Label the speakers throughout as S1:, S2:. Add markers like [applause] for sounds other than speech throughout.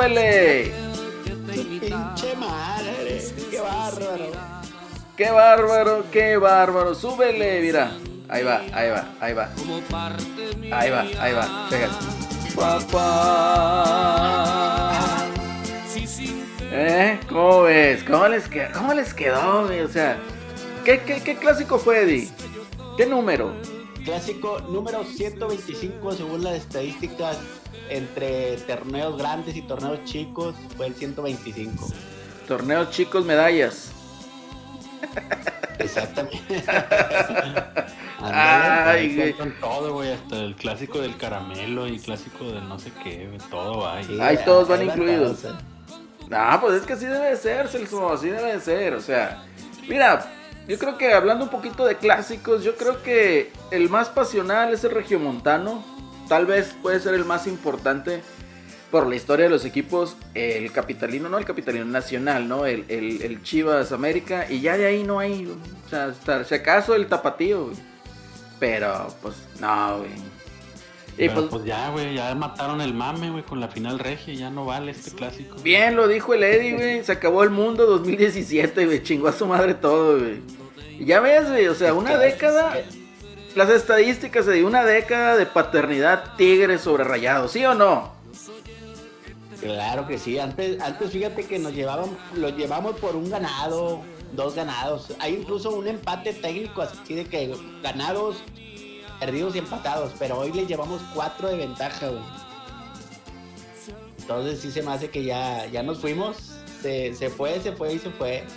S1: súbele!
S2: Pinche madre, qué bárbaro.
S1: ¡Qué bárbaro, qué bárbaro! ¡Súbele! Mira, ahí va, ahí va, ahí va. Ahí va, ahí va, fíjate. Papá. ¿Eh? ¿Cómo ves? ¿Cómo les quedó? ¿Cómo les quedó? O sea, ¿qué, qué, qué clásico fue, Eddie? ¿Qué número?
S2: Clásico número 125 según las estadísticas entre torneos grandes y torneos chicos fue el 125.
S1: Torneos chicos, medallas.
S2: Exactamente. [laughs]
S1: Ay, güey.
S3: Con todo, güey, hasta el clásico del caramelo y clásico del no sé qué, todo va ahí.
S1: Ahí todos van incluidos. No, pues es que así debe de ser, Celso, así debe de ser. O sea, mira, yo creo que hablando un poquito de clásicos, yo creo que el más pasional es el regiomontano. Tal vez puede ser el más importante por la historia de los equipos. El capitalino, no el capitalino nacional, ¿no? El, el- el Chivas América. Y ya de ahí no hay, o sea, hasta, si acaso el tapatío. Pero, pues, no, güey. Y
S3: Pero
S1: pues,
S3: pues ya, güey, ya mataron el mame, güey, con la final regia, ya no vale este clásico.
S1: Bien lo dijo el Eddie, güey. Se acabó el mundo 2017, güey. Chingó a su madre todo, güey. Y ya ves, güey. O sea, una década. Las estadísticas de una década de paternidad tigres sobre rayados, ¿sí o no?
S2: Claro que sí. Antes, antes fíjate que nos llevaban, lo llevamos por un ganado, dos ganados. Hay incluso un empate técnico así de que ganados, perdidos y empatados. Pero hoy les llevamos cuatro de ventaja, güey. Entonces sí se me hace que ya, ya nos fuimos. Se, se fue, se fue y se fue. [laughs]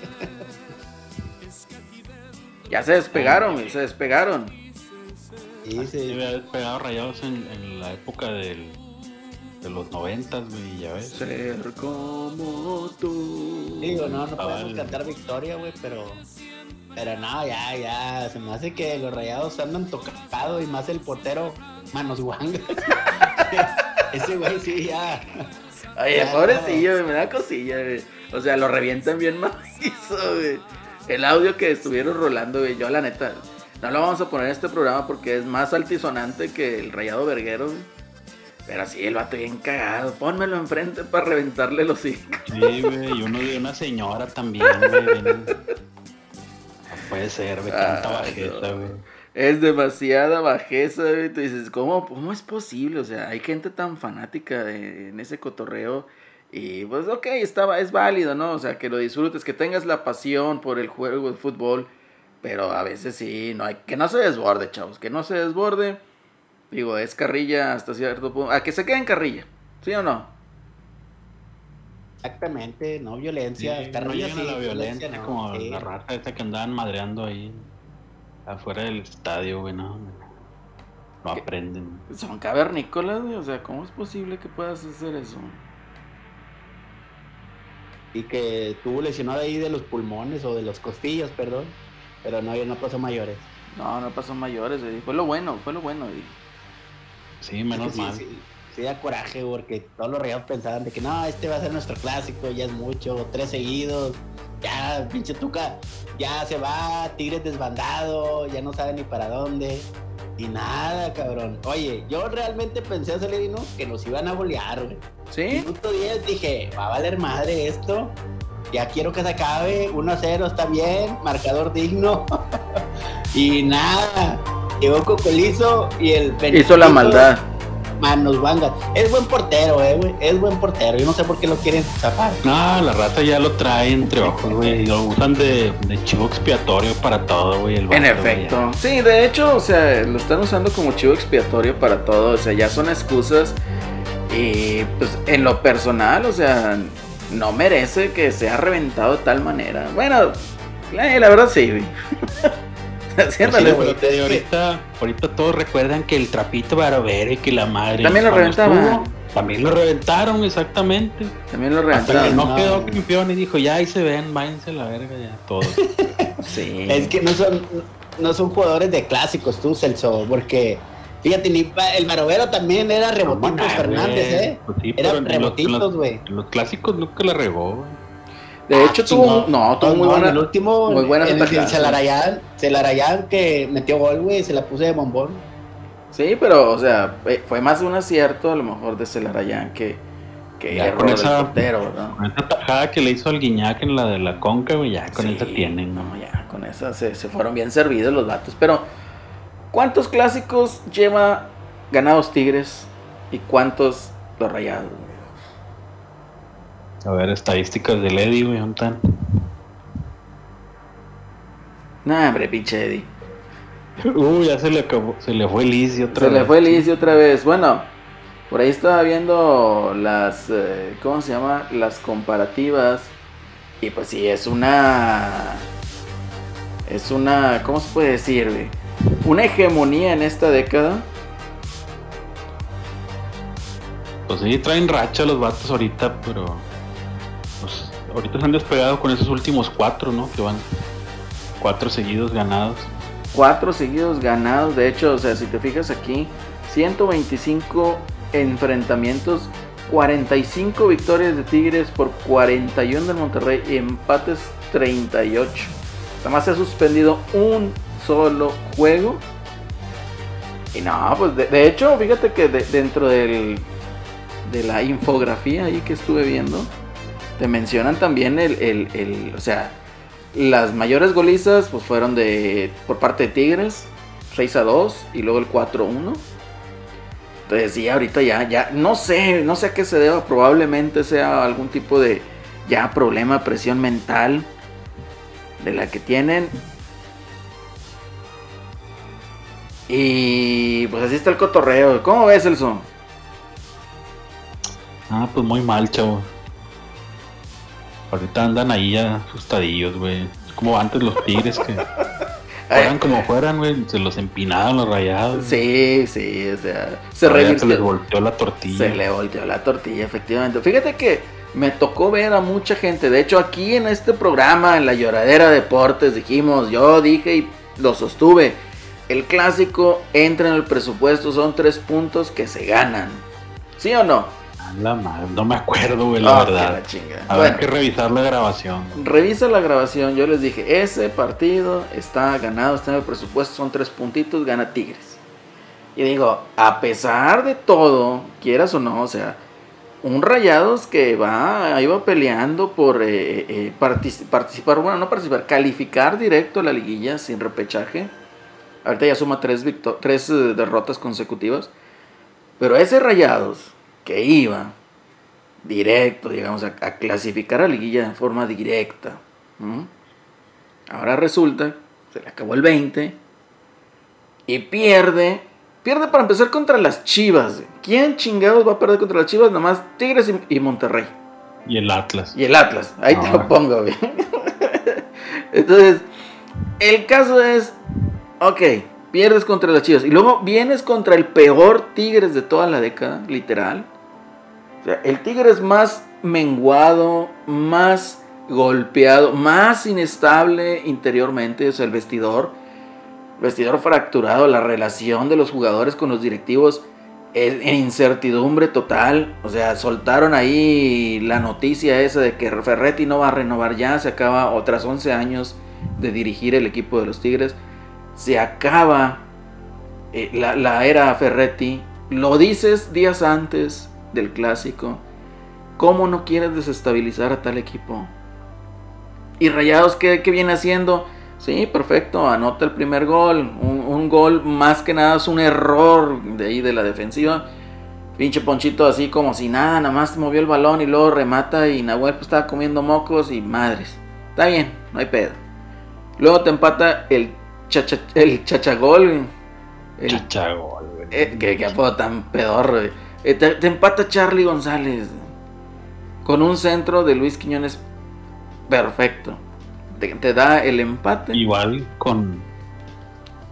S1: Ya se despegaron, güey. Se despegaron.
S3: Sí,
S2: se,
S3: había pegado rayados en, en la época del, de los noventas, güey, ya ves.
S1: Ser como tú.
S2: digo, no, no
S3: Ah,
S2: podemos
S3: vale.
S2: cantar victoria, güey, pero. Pero no, ya, ya. Se me hace que los rayados andan tocado y más el portero Manos Guangas. [laughs] Ese güey sí, ya.
S1: Oye,
S2: Ya,
S1: pobrecillo. Me da cosilla, güey. O sea, lo revientan bien [laughs] macizo, güey. El audio que estuvieron rolando, güey. Yo, la neta, no lo vamos a poner en este programa porque es más altisonante que el rayado verguero, güey. Pero sí, el vato bien cagado. Pónmelo enfrente para reventarle los hijos.
S3: Sí, güey, y uno de una señora también, güey. Puede ser, güey, tanta
S1: Ay,
S3: bajeta,
S1: no.
S3: güey.
S1: Es demasiada bajeza, güey. Tú dices, ¿cómo, ¿cómo es posible? O sea, hay gente tan fanática de- en ese cotorreo. Y pues, ok, estaba, es válido, ¿no? O sea, que lo disfrutes, que tengas la pasión por el juego de fútbol. Pero a veces sí, no hay, que no se desborde, chavos, que no se desborde. Digo, es carrilla hasta cierto punto. A que se quede en carrilla, ¿sí o no?
S2: Exactamente, no violencia.
S3: Sí, no llegan a la violencia,
S2: no,
S3: como
S2: sí.
S3: la rata esta que andaban madreando ahí afuera del estadio, güey, no. No aprenden.
S1: Son cavernícolas, güey. O sea, ¿cómo es posible que puedas hacer eso?
S2: Y que tuvo lesionado ahí de los pulmones o de los costillas, perdón. Pero no, ya no pasó mayores.
S1: No, no pasó mayores, güey. Fue lo bueno, fue lo bueno, güey.
S3: Sí, menos
S2: Es que sí,
S3: mal.
S2: Sí, da coraje porque todos los rayados pensaban de que no, este va a ser nuestro clásico, ya es mucho, tres seguidos, ya pinche tuca, ya se va, Tigres desbandado, ya no sabe ni para dónde. Y nada, cabrón. Oye, yo realmente pensé a salir y no, que nos iban a bolear, güey.
S1: ¿Sí?
S2: Minuto 10 dije, va a valer madre esto. Ya quiero que se acabe. 1-0 está bien. Marcador digno. [laughs] y nada. Llegó Cocolizo y el
S1: Hizo la maldad.
S2: Manos vangas. Es buen portero, eh, güey. Es buen portero. Yo no sé por qué lo quieren zafar.
S3: No, la rata ya lo trae entre ojos, güey. y Lo usan de, de chivo expiatorio para todo, güey. el
S1: En efecto. Sí, de hecho, o sea, lo están usando como chivo expiatorio para todo. O sea, ya son excusas. Y pues en lo personal, o sea, no merece que sea reventado de tal manera. Bueno, la, la verdad sí, güey. [laughs] [laughs]
S3: Sí, te- ahorita, ahorita todos recuerdan que el trapito Barovero y que la madre.
S1: También lo
S3: estuvo, también lo reventaron, exactamente.
S1: También lo
S3: Hasta que
S1: reventaron.
S3: no
S2: no,
S3: quedó
S2: güey.
S3: campeón y dijo, ya ahí se ven, váyanse a la verga ya, todos. [laughs]
S1: Sí.
S2: Es que no son, no son jugadores de clásicos, tú, Celso. Porque, fíjate, ni pa- el Barovero también era rebotitos Fernández. ¿eh?
S3: Pues sí,
S2: Era rebotitos, güey.
S3: Los clásicos nunca la regó, güey.
S1: De
S2: Ah,
S1: hecho, tuvo,
S2: chingón.
S1: no, tuvo muy
S2: No,
S1: buena.
S2: En el último,
S1: muy buenas
S2: en el Celarayán, Celarayán que metió gol, güey, se la puse de bombón.
S1: Sí, pero, o sea, eh, fue más un acierto a lo mejor de Celarayán que, que
S3: Ya
S1: error
S3: con
S1: del
S3: esa-
S1: portero, ¿no?
S3: Con esa tajada que le hizo al Guiñac en la de la Conca, güey, ya con
S1: Sí,
S3: esa tienen, ¿no?
S1: Ya, con esa se, se fueron bien servidos los vatos. Pero, ¿cuántos clásicos lleva ganados Tigres y cuántos los rayados?
S3: A ver, estadísticas del Eddie, güey, ¿dónde están?
S1: Nah, hombre, pinche Eddie. [laughs]
S3: Uh, ya se le acabó, se le fue el Easy otra
S1: Se
S3: vez.
S1: le fue el Easy otra vez. Bueno, por ahí estaba viendo las, eh, ¿cómo se llama? Las comparativas. Y pues sí, es una... Es una, ¿cómo se puede decir? güey? Una hegemonía en esta década.
S3: Pues sí, traen racha los vatos ahorita, pero. Ahorita se han despegado con esos últimos cuatro, ¿no? Que van cuatro seguidos ganados.
S1: Cuatro seguidos ganados. De hecho, o sea, si te fijas aquí, 125 enfrentamientos, 45 victorias de Tigres por 41 del Monterrey y empates 38. Además se ha suspendido un solo juego. Y no, pues de, hecho, fíjate que de- dentro del, de la infografía ahí que estuve viendo, te mencionan también el, el- el- o sea, las mayores golizas pues fueron de por parte de Tigres, 6 a 2 y luego el 4 a 1. Entonces sí, ahorita ya, ya, no sé, no sé a qué se deba, probablemente sea algún tipo de ya problema, presión mental de la que tienen. Y pues así está el cotorreo. ¿Cómo ves, Elson?
S3: Ah, pues muy mal, chavo. Ahorita andan ahí ya asustadillos, güey. Como antes los tigres que [laughs] fueran como fueran, güey. Se los empinaban los rayados.
S1: Sí, sí, o sea, se
S3: ya se les
S1: revirtió.
S3: volteó la tortilla.
S1: Se le volteó la tortilla, efectivamente. Fíjate que me tocó ver a mucha gente. De hecho, aquí en este programa, en la lloradera Deportes, dijimos, yo dije y lo sostuve. El clásico entra en el presupuesto, son tres puntos que se ganan. ¿Sí o no?
S3: La madre, no me acuerdo, güey, la
S1: que
S3: verdad. Habrá
S1: Bueno,
S3: que revisar la grabación.
S1: revisa la grabación. Yo les dije, ese partido está ganado, está en el presupuesto, son tres puntitos, gana Tigres. Y digo, a pesar de todo, quieras o no, o sea, un Rayados que va, va peleando por eh, eh, partici- participar, bueno, no participar, calificar directo a la liguilla sin repechaje. Ahorita ya suma tres, tres eh, derrotas consecutivas. Pero ese Rayados que iba directo, digamos, a, a clasificar a liguilla de forma directa. Ahora resulta, se le acabó el 20 y pierde. Pierde para empezar contra las Chivas. ¿Quién chingados va a perder contra las Chivas? Nada más Tigres y, y Monterrey.
S3: Y el Atlas.
S1: Y el Atlas. Ahí te lo pongo, güey. [laughs] Entonces, el caso es, ok, pierdes contra las Chivas. Y luego vienes contra el peor Tigres de toda la década, literal. O sea, el Tigres más menguado, más golpeado, más inestable interiormente, o sea, el vestidor, vestidor fracturado, la relación de los jugadores con los directivos es en incertidumbre total, o sea, soltaron ahí la noticia esa de que Ferretti no va a renovar ya, se acaba otras 11 años de dirigir el equipo de los Tigres, se acaba eh, la era Ferretti, lo dices días antes del clásico, ¿cómo no quieres desestabilizar a tal equipo? ¿Y Rayados qué, qué viene haciendo? Sí, perfecto, anota el primer gol. Un, un gol más que nada es un error de ahí de la defensiva. Pinche Ponchito así como si nada, nada más movió el balón y luego remata y Nahuel pues estaba comiendo mocos y madres. Está bien, no hay pedo. Luego te empata el, chacha, el chachagol. El,
S3: Chachagol,
S1: eh, que, que apodo tan pedorro. Eh, te, te empata Charlie González. Con un centro de Luis Quiñones perfecto. Te, te da el empate.
S3: Igual con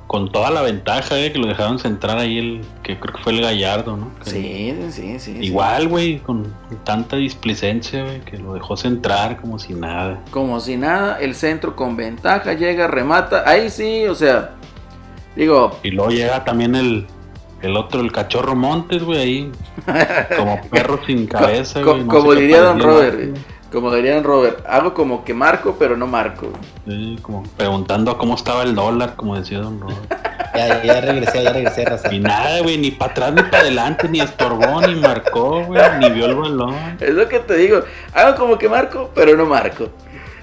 S3: con toda la ventaja eh, que lo dejaron centrar ahí el que creo que fue el Gallardo, ¿no? Que-
S1: Sí, sí, sí.
S3: Igual, güey, con tanta displicencia, güey, que lo dejó centrar como si nada.
S1: Como si nada, el centro con ventaja llega, remata. Ahí sí, o sea, digo,
S3: Y luego llega también el, el otro, el cachorro Montes, güey, ahí. Como [laughs] perro sin cabeza,
S1: co-
S3: güey. no
S1: como diría Don Robert,
S3: güey.
S1: Como dirían Robert, hago como que marco, pero no marco.
S3: Sí, como preguntando cómo estaba el dólar, como decía Don Robert. [laughs]
S2: Ya, ya regresé, ya regresé, raza.
S3: Y nada, güey, ni para atrás ni para adelante, ni estorbó, ni marcó, güey, ni vio el balón.
S1: Es lo que te digo. Hago como que marco, pero no marco.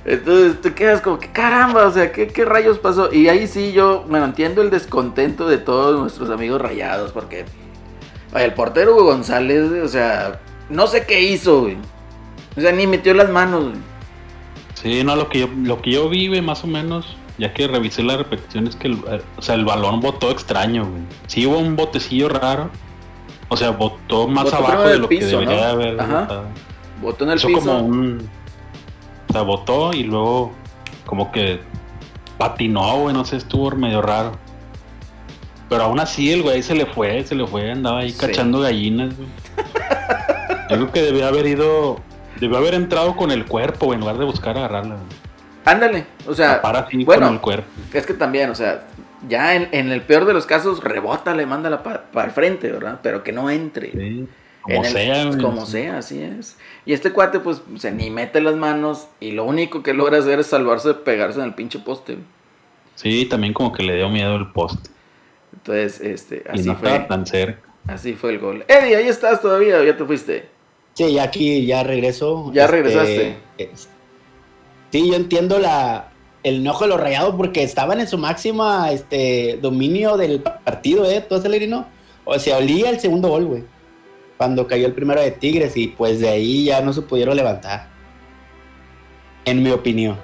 S1: Entonces te quedas como que caramba, o sea, ¿qué, qué rayos pasó? Y ahí sí yo me entiendo el descontento de todos nuestros amigos rayados, porque el portero Hugo González, o sea, no sé qué hizo, güey. O sea, ni metió las manos, güey.
S3: Sí, no, lo que yo, lo que yo vi, güey, más o menos, ya que revisé la repetición, es que el, eh, o sea, el balón botó extraño, güey. Sí hubo un botecillo raro. O sea, botó más
S1: Botó
S3: abajo de lo
S1: piso,
S3: que debería
S1: ¿no?
S3: haber
S1: Ajá. Botó en el piso.
S3: como un. O sea, botó y luego como que patinó, güey, no sé, estuvo medio raro. Pero aún así el güey se le fue, se le fue, andaba ahí
S1: Sí.
S3: cachando gallinas, güey. Yo creo que debió haber ido, debió haber entrado con el cuerpo, güey, en lugar de buscar agarrarla. güey.
S1: Ándale, o sea,
S3: Para así
S1: bueno,
S3: con el cuerpo.
S1: es que también, o sea, ya en, en el peor de los casos, rebótale, mándala para el frente, ¿verdad? Pero que no entre.
S3: Sí, como
S1: el-
S3: sea, güey.
S1: Como sea, así es. Y este cuate, pues, se ni mete las manos y lo único que logra hacer es salvarse de pegarse en el pinche poste. güey.
S3: Sí, también como que le dio miedo el poste.
S1: Entonces, este,
S3: Y
S1: así
S3: no
S1: fue.
S3: estaba tan cerca.
S1: Así fue el gol. Eddie, ahí estás todavía, o ya te fuiste.
S2: Sí, ya aquí, ya regreso.
S1: Ya
S2: Este,
S1: regresaste.
S2: es- sí, yo entiendo la, el enojo de los rayados porque estaban en su máxima este, dominio del partido, ¿eh? ¿Tú no? O sea, olía el segundo gol, güey. Cuando cayó el primero de Tigres y pues de ahí ya no se pudieron levantar. En mi opinión.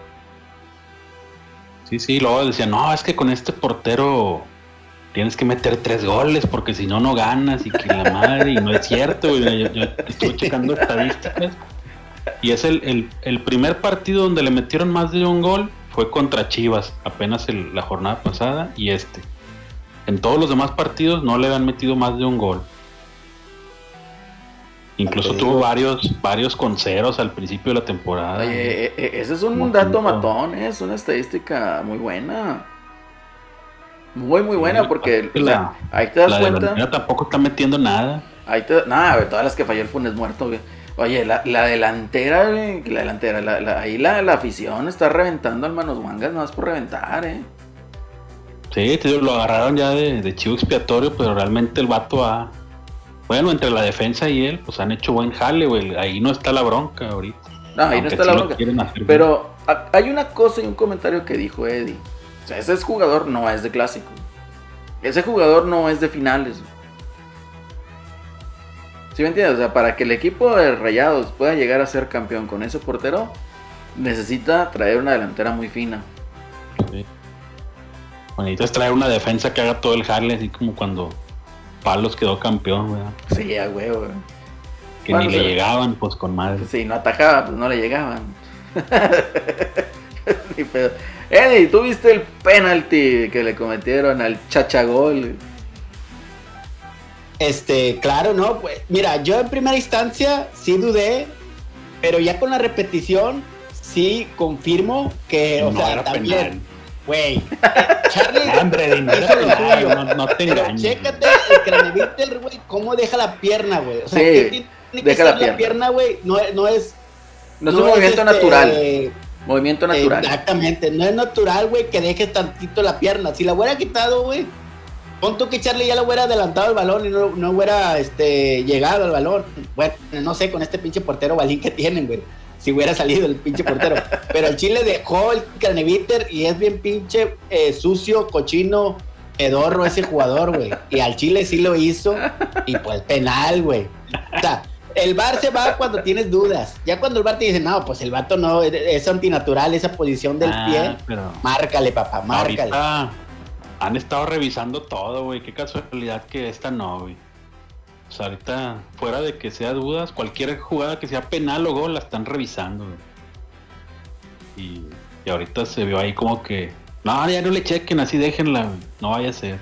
S3: Sí, sí, luego decía, no, es que con este portero tienes que meter tres goles porque si no, no ganas y que la madre, y no es cierto, güey. Yo, yo estuve [laughs] checando estadísticas y es el, el- el primer partido donde le metieron más de un gol fue contra Chivas, apenas el- la jornada pasada y este. En todos los demás partidos no le han metido más de un gol. Incluso tuvo varios, varios con ceros al principio de la temporada.
S1: Oye, eh, eh, ese es un
S3: Como
S1: dato
S3: cinco.
S1: matón, eh, es una estadística muy buena. Muy, muy buena, porque
S3: aparte
S1: o sea,
S3: la-
S1: ahí te das
S3: la
S1: cuenta.
S3: delantera tampoco está metiendo nada.
S1: Ahí te, nada, todas las que falló el Funes muerto, güey. Oye, la, la delantera, la delantera, la, la- ahí la, la afición está reventando al Manos Wangas, no es por reventar, eh.
S3: Sí, lo agarraron ya de, de chivo expiatorio, pero realmente el vato ha. Bueno, entre la defensa y él, pues han hecho buen jale, güey. Ahí no está la bronca ahorita.
S1: No, ahí no está
S3: sí
S1: la bronca.
S3: bien.
S1: Pero hay una cosa y un comentario que dijo Eddie. O sea, ese jugador no es de clásico. Ese jugador no es de finales. ¿Sí me entiendes? O sea, para que el equipo de Rayados pueda llegar a ser campeón con ese portero, necesita traer una delantera muy fina.
S3: Sí. Bueno, necesitas traer una defensa que haga todo el jale, así como cuando Palos quedó campeón, ¿verdad?
S1: Sí, a huevo. güey.
S3: Que
S1: Bueno,
S3: ni le llegaban, pues con madre.
S1: Si no atacaba, pues no le llegaban. [laughs] Ni pedo. Eddie, ¿tú viste el penalti que le cometieron al Chachagol?
S2: Este, claro, no, pues, mira, yo en primera instancia sí dudé, pero ya con la repetición sí confirmo que, o
S3: No
S2: sea,
S3: era
S2: también,
S3: penal.
S2: Güey, [laughs] Charlie
S3: penal,
S2: suyo,
S3: no- no te
S2: pero
S3: engañes.
S2: chécate el Craneviter, güey, cómo deja la pierna, güey, o sea,
S1: Sí,
S2: ¿qué tiene que
S1: deja la
S2: ser
S1: pierna.
S2: pierna, güey, no, es- no es...
S1: No, es un movimiento
S2: este,
S1: natural. Movimiento natural.
S2: Exactamente, no es natural, güey, que dejes tantito la pierna. Si la hubiera quitado, güey, pon tú que Charlie ya le hubiera adelantado el balón y no, no hubiera este, llegado al balón. Bueno, no sé, con este pinche portero balín que tienen, güey. Si hubiera salido el pinche portero. Pero el Chile dejó el Craneviter y es bien pinche eh, sucio, cochino, pedorro ese jugador, güey. Y al Chile sí lo hizo y pues penal, güey. O sea, el bar se va cuando tienes dudas. Ya cuando el bar te dice, no, pues el vato no, es, es antinatural esa posición del
S3: Ah,
S2: pie.
S3: pero
S2: Márcale, papá, márcale.
S3: han estado revisando todo, güey. Qué casualidad que esta no, güey. Sea, ahorita, fuera de que sea dudas, cualquier jugada que sea penal o gol la están revisando. Y, y ahorita se vio ahí como que, no, ya no le chequen, así déjenla. No vaya a ser.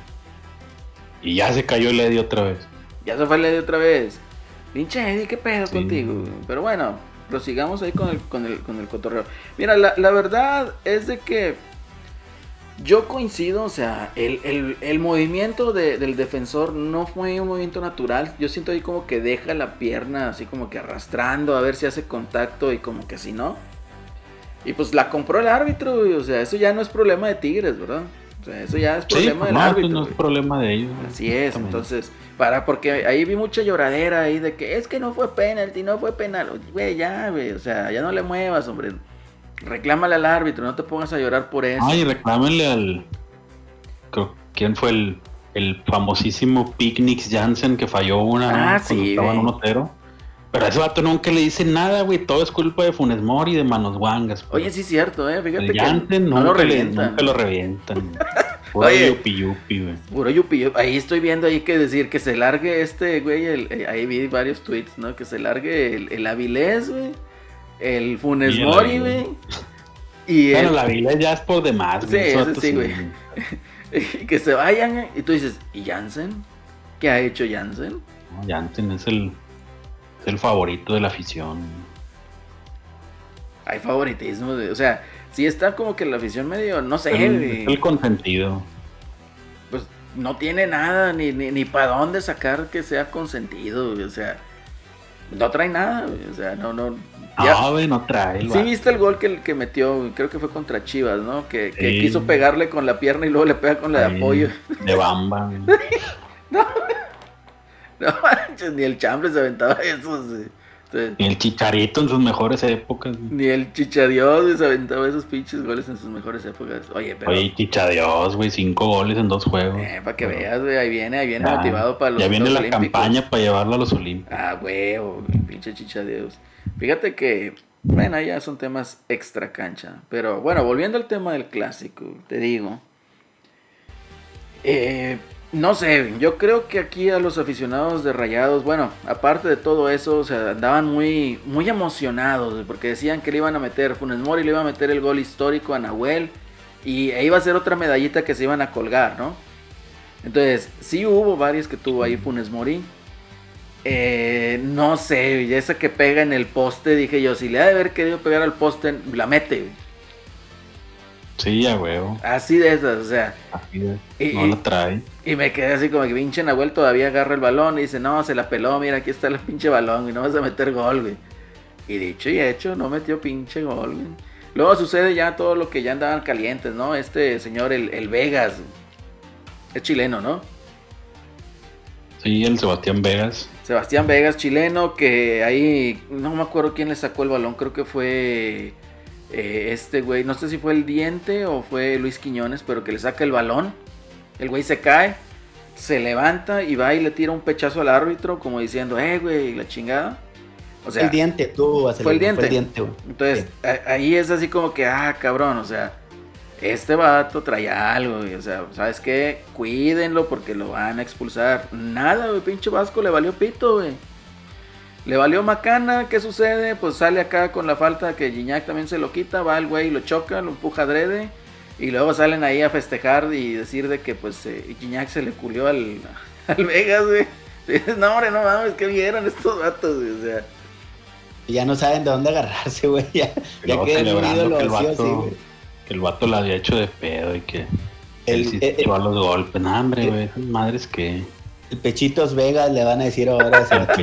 S3: Y ya se cayó el Eddie otra vez.
S1: Ya se fue el Eddie otra vez. Pinche Eddie, qué pedo
S3: Sí.
S1: contigo. Pero bueno, prosigamos ahí con el, con el, con el cotorreo. Mira, la, la verdad es de que Yo coincido, o sea, el, el- el movimiento de- del defensor no fue un movimiento natural. Yo siento ahí como que deja la pierna así como que arrastrando a ver si hace contacto y como que si no. Y pues la compró el árbitro, o sea, eso ya no es problema de Tigres, ¿verdad? O sea, eso ya es
S3: Sí,
S1: problema
S3: pues
S1: del árbitro.
S3: no es
S1: güey.
S3: problema de ellos.
S1: Así es, entonces, para, porque ahí vi mucha lloradera ahí de que es que no fue penalti, no fue penal. Güey, ya, güey, o sea, ya no le muevas, hombre. Reclámale al árbitro, no te pongas a llorar por eso.
S3: Ay, reclámenle al. creo- ¿Quién fue el, el famosísimo Picnic Jansen que falló una
S1: Ah,
S3: cuando
S1: sí,
S3: estaban
S1: güey.
S3: 1-0? Pero a ese vato nunca le dicen nada, güey. Todo es culpa de Funes Mori y de Manos Guangas.
S1: Oye, sí es cierto, eh, fíjate
S3: el
S1: que
S3: Jansen
S1: no lo
S3: nunca,
S1: revientan.
S3: nunca lo revientan. [laughs] Puro
S1: Oye.
S3: yupi yupi, güey.
S1: Puro yupi, yupi. Ahí estoy viendo ahí que decir que se largue este, güey, el- eh, ahí vi varios tweets, ¿no? Que se largue el, el Avilés, güey, el Funes
S3: Y
S1: Mori, güey. Y
S3: Bueno,
S1: el,
S3: la Vila ya es por demás,
S1: Sí,
S3: güey.
S1: eso
S3: vato
S1: sí, güey. y [laughs] que se vayan, y tú dices, ¿y Jansen? ¿Qué ha hecho Jansen?
S3: No, Jansen es el, es el favorito de la afición.
S1: Hay favoritismo, de- o sea, sí está como que la afición medio, no sé,
S3: el, el consentido.
S1: pues no tiene nada, ni, ni, ni para dónde sacar que sea consentido, güey, o sea, no trae nada, güey, o sea, no, no. Ya-
S3: No, güey, no trae
S1: Sí
S3: vato.
S1: viste el gol que, que metió, creo que fue contra Chivas, ¿no? Que, que
S3: Sí.
S1: quiso pegarle con la pierna y luego le pega con la de apoyo.
S3: De bamba, [laughs] güey.
S1: No manches, ni el chambre se aventaba esos, güey. Entonces,
S3: Y el Chicharito en sus mejores épocas.
S1: Ni el chichadios se aventaba esos pinches goles en sus mejores épocas. Oye, pero.
S3: Oye, Chicha Dios, güey, cinco goles en dos juegos.
S1: para que veas, güey, ahí viene, ahí viene
S3: Ya,
S1: motivado para los
S3: Ya viene la
S1: Olímpicos.
S3: campaña para llevarlo a los Olímpicos.
S1: Ah, güey, pinche chichadios. Fíjate que, bueno, ya son temas extra cancha. Pero bueno, volviendo al tema del clásico, te digo. Eh, no sé, yo creo que aquí a los aficionados de Rayados, bueno, aparte de todo eso, o sea, andaban muy, muy emocionados, porque decían que le iban a meter, Funes Mori le iba a meter el gol histórico a Nahuel, y e iba a ser otra medallita que se iban a colgar, ¿no? Entonces, sí hubo varias que tuvo ahí Funes Mori. Eh, no sé, y esa que pega en el poste, dije yo, si le ha de haber querido pegar al poste, la mete, güey.
S3: Sí, a huevo.
S1: Así de esas, o sea.
S3: Así es.
S1: Y-
S3: No
S1: y-
S3: la trae.
S1: Y me quedé así como que pinche Nahuel todavía agarra el balón y dice, no, se la peló, mira, aquí está el pinche balón, y no vas a meter gol, güey. Y dicho y hecho, no metió pinche gol, güey. Luego sucede ya todo lo que ya andaban calientes, ¿no? Este señor, el, el Vegas, es chileno, ¿no?
S3: Sí, el Sebastián Vegas.
S1: Sebastián Vegas, chileno, que ahí no me acuerdo quién le sacó el balón, creo que fue eh, este güey, no sé si fue el diente o fue Luis Quiñones, pero que le saca el balón, el güey se cae, se levanta y va y le tira un pechazo al árbitro como diciendo, eh güey, la chingada. O sea,
S2: el diente, tú
S1: fue el diente.
S2: Fue el diente, güey.
S1: entonces ahí es así como que, ah, cabrón, o sea, este vato trae algo, güey, o sea, ¿sabes qué? Cuídenlo porque lo van a expulsar. Nada, güey, pinche Vasco le valió pito, güey. Le valió macana, ¿qué sucede? Pues sale acá con la falta que Gignac también se lo quita, va el güey y lo choca, lo empuja adrede. Y luego salen ahí a festejar y decir de que pues eh, Gignac se le culió al, [laughs] al Vegas, güey. Dices, [laughs] no, hombre, no mames, ¿qué vieron estos vatos, güey? O sea,
S2: Ya no saben de dónde agarrarse, güey. Ya, ya
S3: luego
S2: que el
S3: celebrando
S2: ídolo
S3: que el
S2: sí,
S3: vato,
S2: güey.
S3: Que el vato la había hecho de pedo y que
S2: El-
S3: él
S2: el-
S3: se echó a los golpes. No, hombre,
S2: el-
S3: güey, esas madres que.
S2: El Pechitos Vegas le van a decir ahora. a ese vato.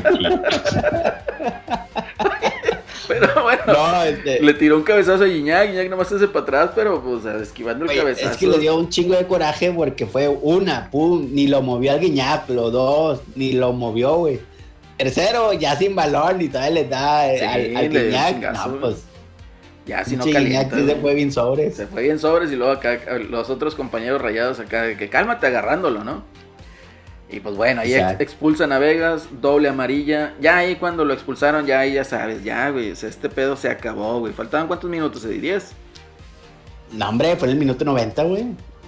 S1: pero bueno.
S2: no, este,
S1: Le tiró un cabezazo a Gignac, Gignac nomás se hace para atrás, pero pues esquivando el cabezazo.
S2: es que le dio un chingo de coraje porque fue una, pum, ni lo movió al Guiñac, los dos, ni lo movió, güey. Tercero, ya sin balón y todavía le da eh,
S1: Sí,
S2: al, al Guiñac. No, pues,
S1: Ya, si no calienta.
S2: se fue bien sobres.
S1: Se fue bien sobres y luego acá los otros compañeros rayados acá de que cálmate agarrándolo, ¿no? Y pues bueno, ahí
S2: Exacto.
S1: expulsan a Vegas, doble amarilla. Ya ahí cuando lo expulsaron, ya ahí ya sabes, ya, güey, este pedo se acabó, güey. ¿Faltaban cuántos minutos? ¿Eddie? ¿10?
S2: No, hombre, fue en el minuto 90, güey.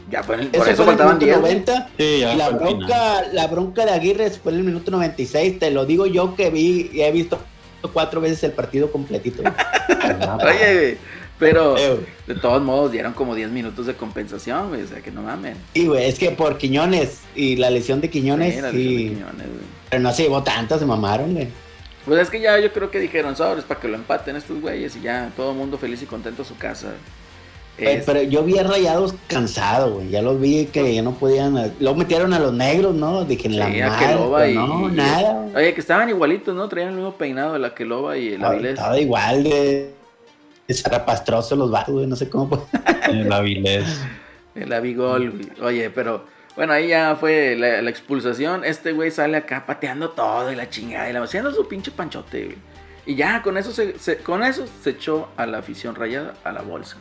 S1: Ya, fue en el-
S2: Eso
S1: por eso
S2: fue en el
S1: faltaban
S2: minuto
S1: 10.
S2: 90.
S3: Sí, ya
S2: La bronca, la bronca de Aguirre fue en el minuto 96. Te lo digo yo que vi y he visto cuatro veces el partido completito. güey. [laughs]
S1: Oye, güey, pero
S2: Eh,
S1: de todos modos dieron como 10 minutos de compensación, güey, o sea, que no mamen.
S2: Sí, güey, es que por Quiñones y la lesión de Quiñones,
S1: Sí, la
S2: sí,
S1: lesión de Quiñones, güey.
S2: pero no se llevó tanto, se mamaron, güey.
S1: Pues es que ya yo creo que dijeron sobres para que lo empaten estos güeyes y ya todo el mundo feliz y contento a su casa. Es-
S2: Pero yo vi a Rayados cansado, güey. Ya los vi que ya no podían. Luego metieron a los negros, ¿no? Dije, en la
S1: Sí,
S2: madre,
S1: y-
S2: No,
S1: y-
S2: nada. güey.
S1: Oye, que estaban igualitos, ¿no? Traían el mismo peinado de la Queloba y el Avilés.
S2: estaba igual de. de zarapastroso los vatos, güey. No sé cómo. [laughs]
S3: El Avilés.
S1: El Avigol, güey. Oye, pero bueno, ahí ya fue la, la expulsación. Este güey sale acá pateando todo y la chingada y la haciendo su pinche panchote, güey. Y ya con eso se, se- con eso se echó a la afición rayada a la bolsa.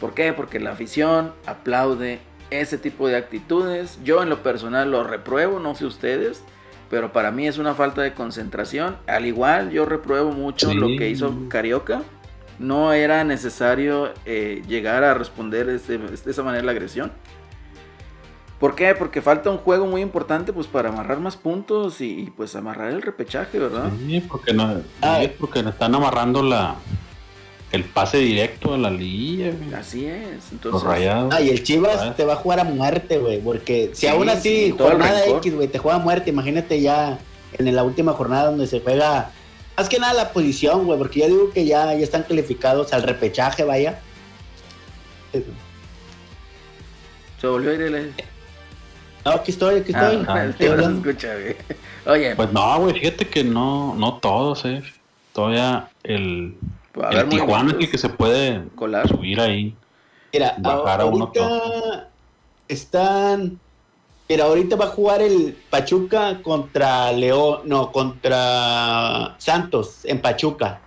S1: ¿Por qué? Porque la afición aplaude ese tipo de actitudes. Yo en lo personal lo repruebo, no sé ustedes. Pero para mí es una falta de concentración. Al igual yo repruebo mucho
S3: Sí.
S1: lo que hizo Carioca. No era necesario eh, llegar a responder de, esa manera la agresión. ¿Por qué? Porque falta un juego muy importante pues para amarrar más puntos y, y, pues amarrar el repechaje, ¿verdad?
S3: Sí, porque no,
S2: Ah.
S3: porque le están amarrando la el pase directo a la liguilla, güey.
S1: Así es.
S3: Los
S1: Entonces,
S3: rayados.
S2: Ah, y el Chivas te va a jugar a muerte, güey. Porque si
S1: Sí,
S2: aún así,
S1: sí,
S2: jornada. X, güey, te juega a muerte, imagínate ya en la última jornada donde se juega. Más que nada la posición, güey, porque ya digo que ya, ya están calificados al repechaje, vaya.
S1: se volvió a ir el...
S2: No, aquí estoy, aquí estoy.
S3: ah,
S1: el
S2: Estoy [laughs]
S1: tío no se
S2: hablando.
S1: escucha, güey. Oye,
S3: Pues no, güey, fíjate que no, no todos, eh. Todavía el,
S1: puede
S3: el Tijuana es el que se puede
S1: Colar.
S3: subir ahí.
S2: Mira,
S3: bajar a uno
S2: ahorita están. Mira, ahorita va a jugar el Pachuca contra León, no, contra Santos en Pachuca.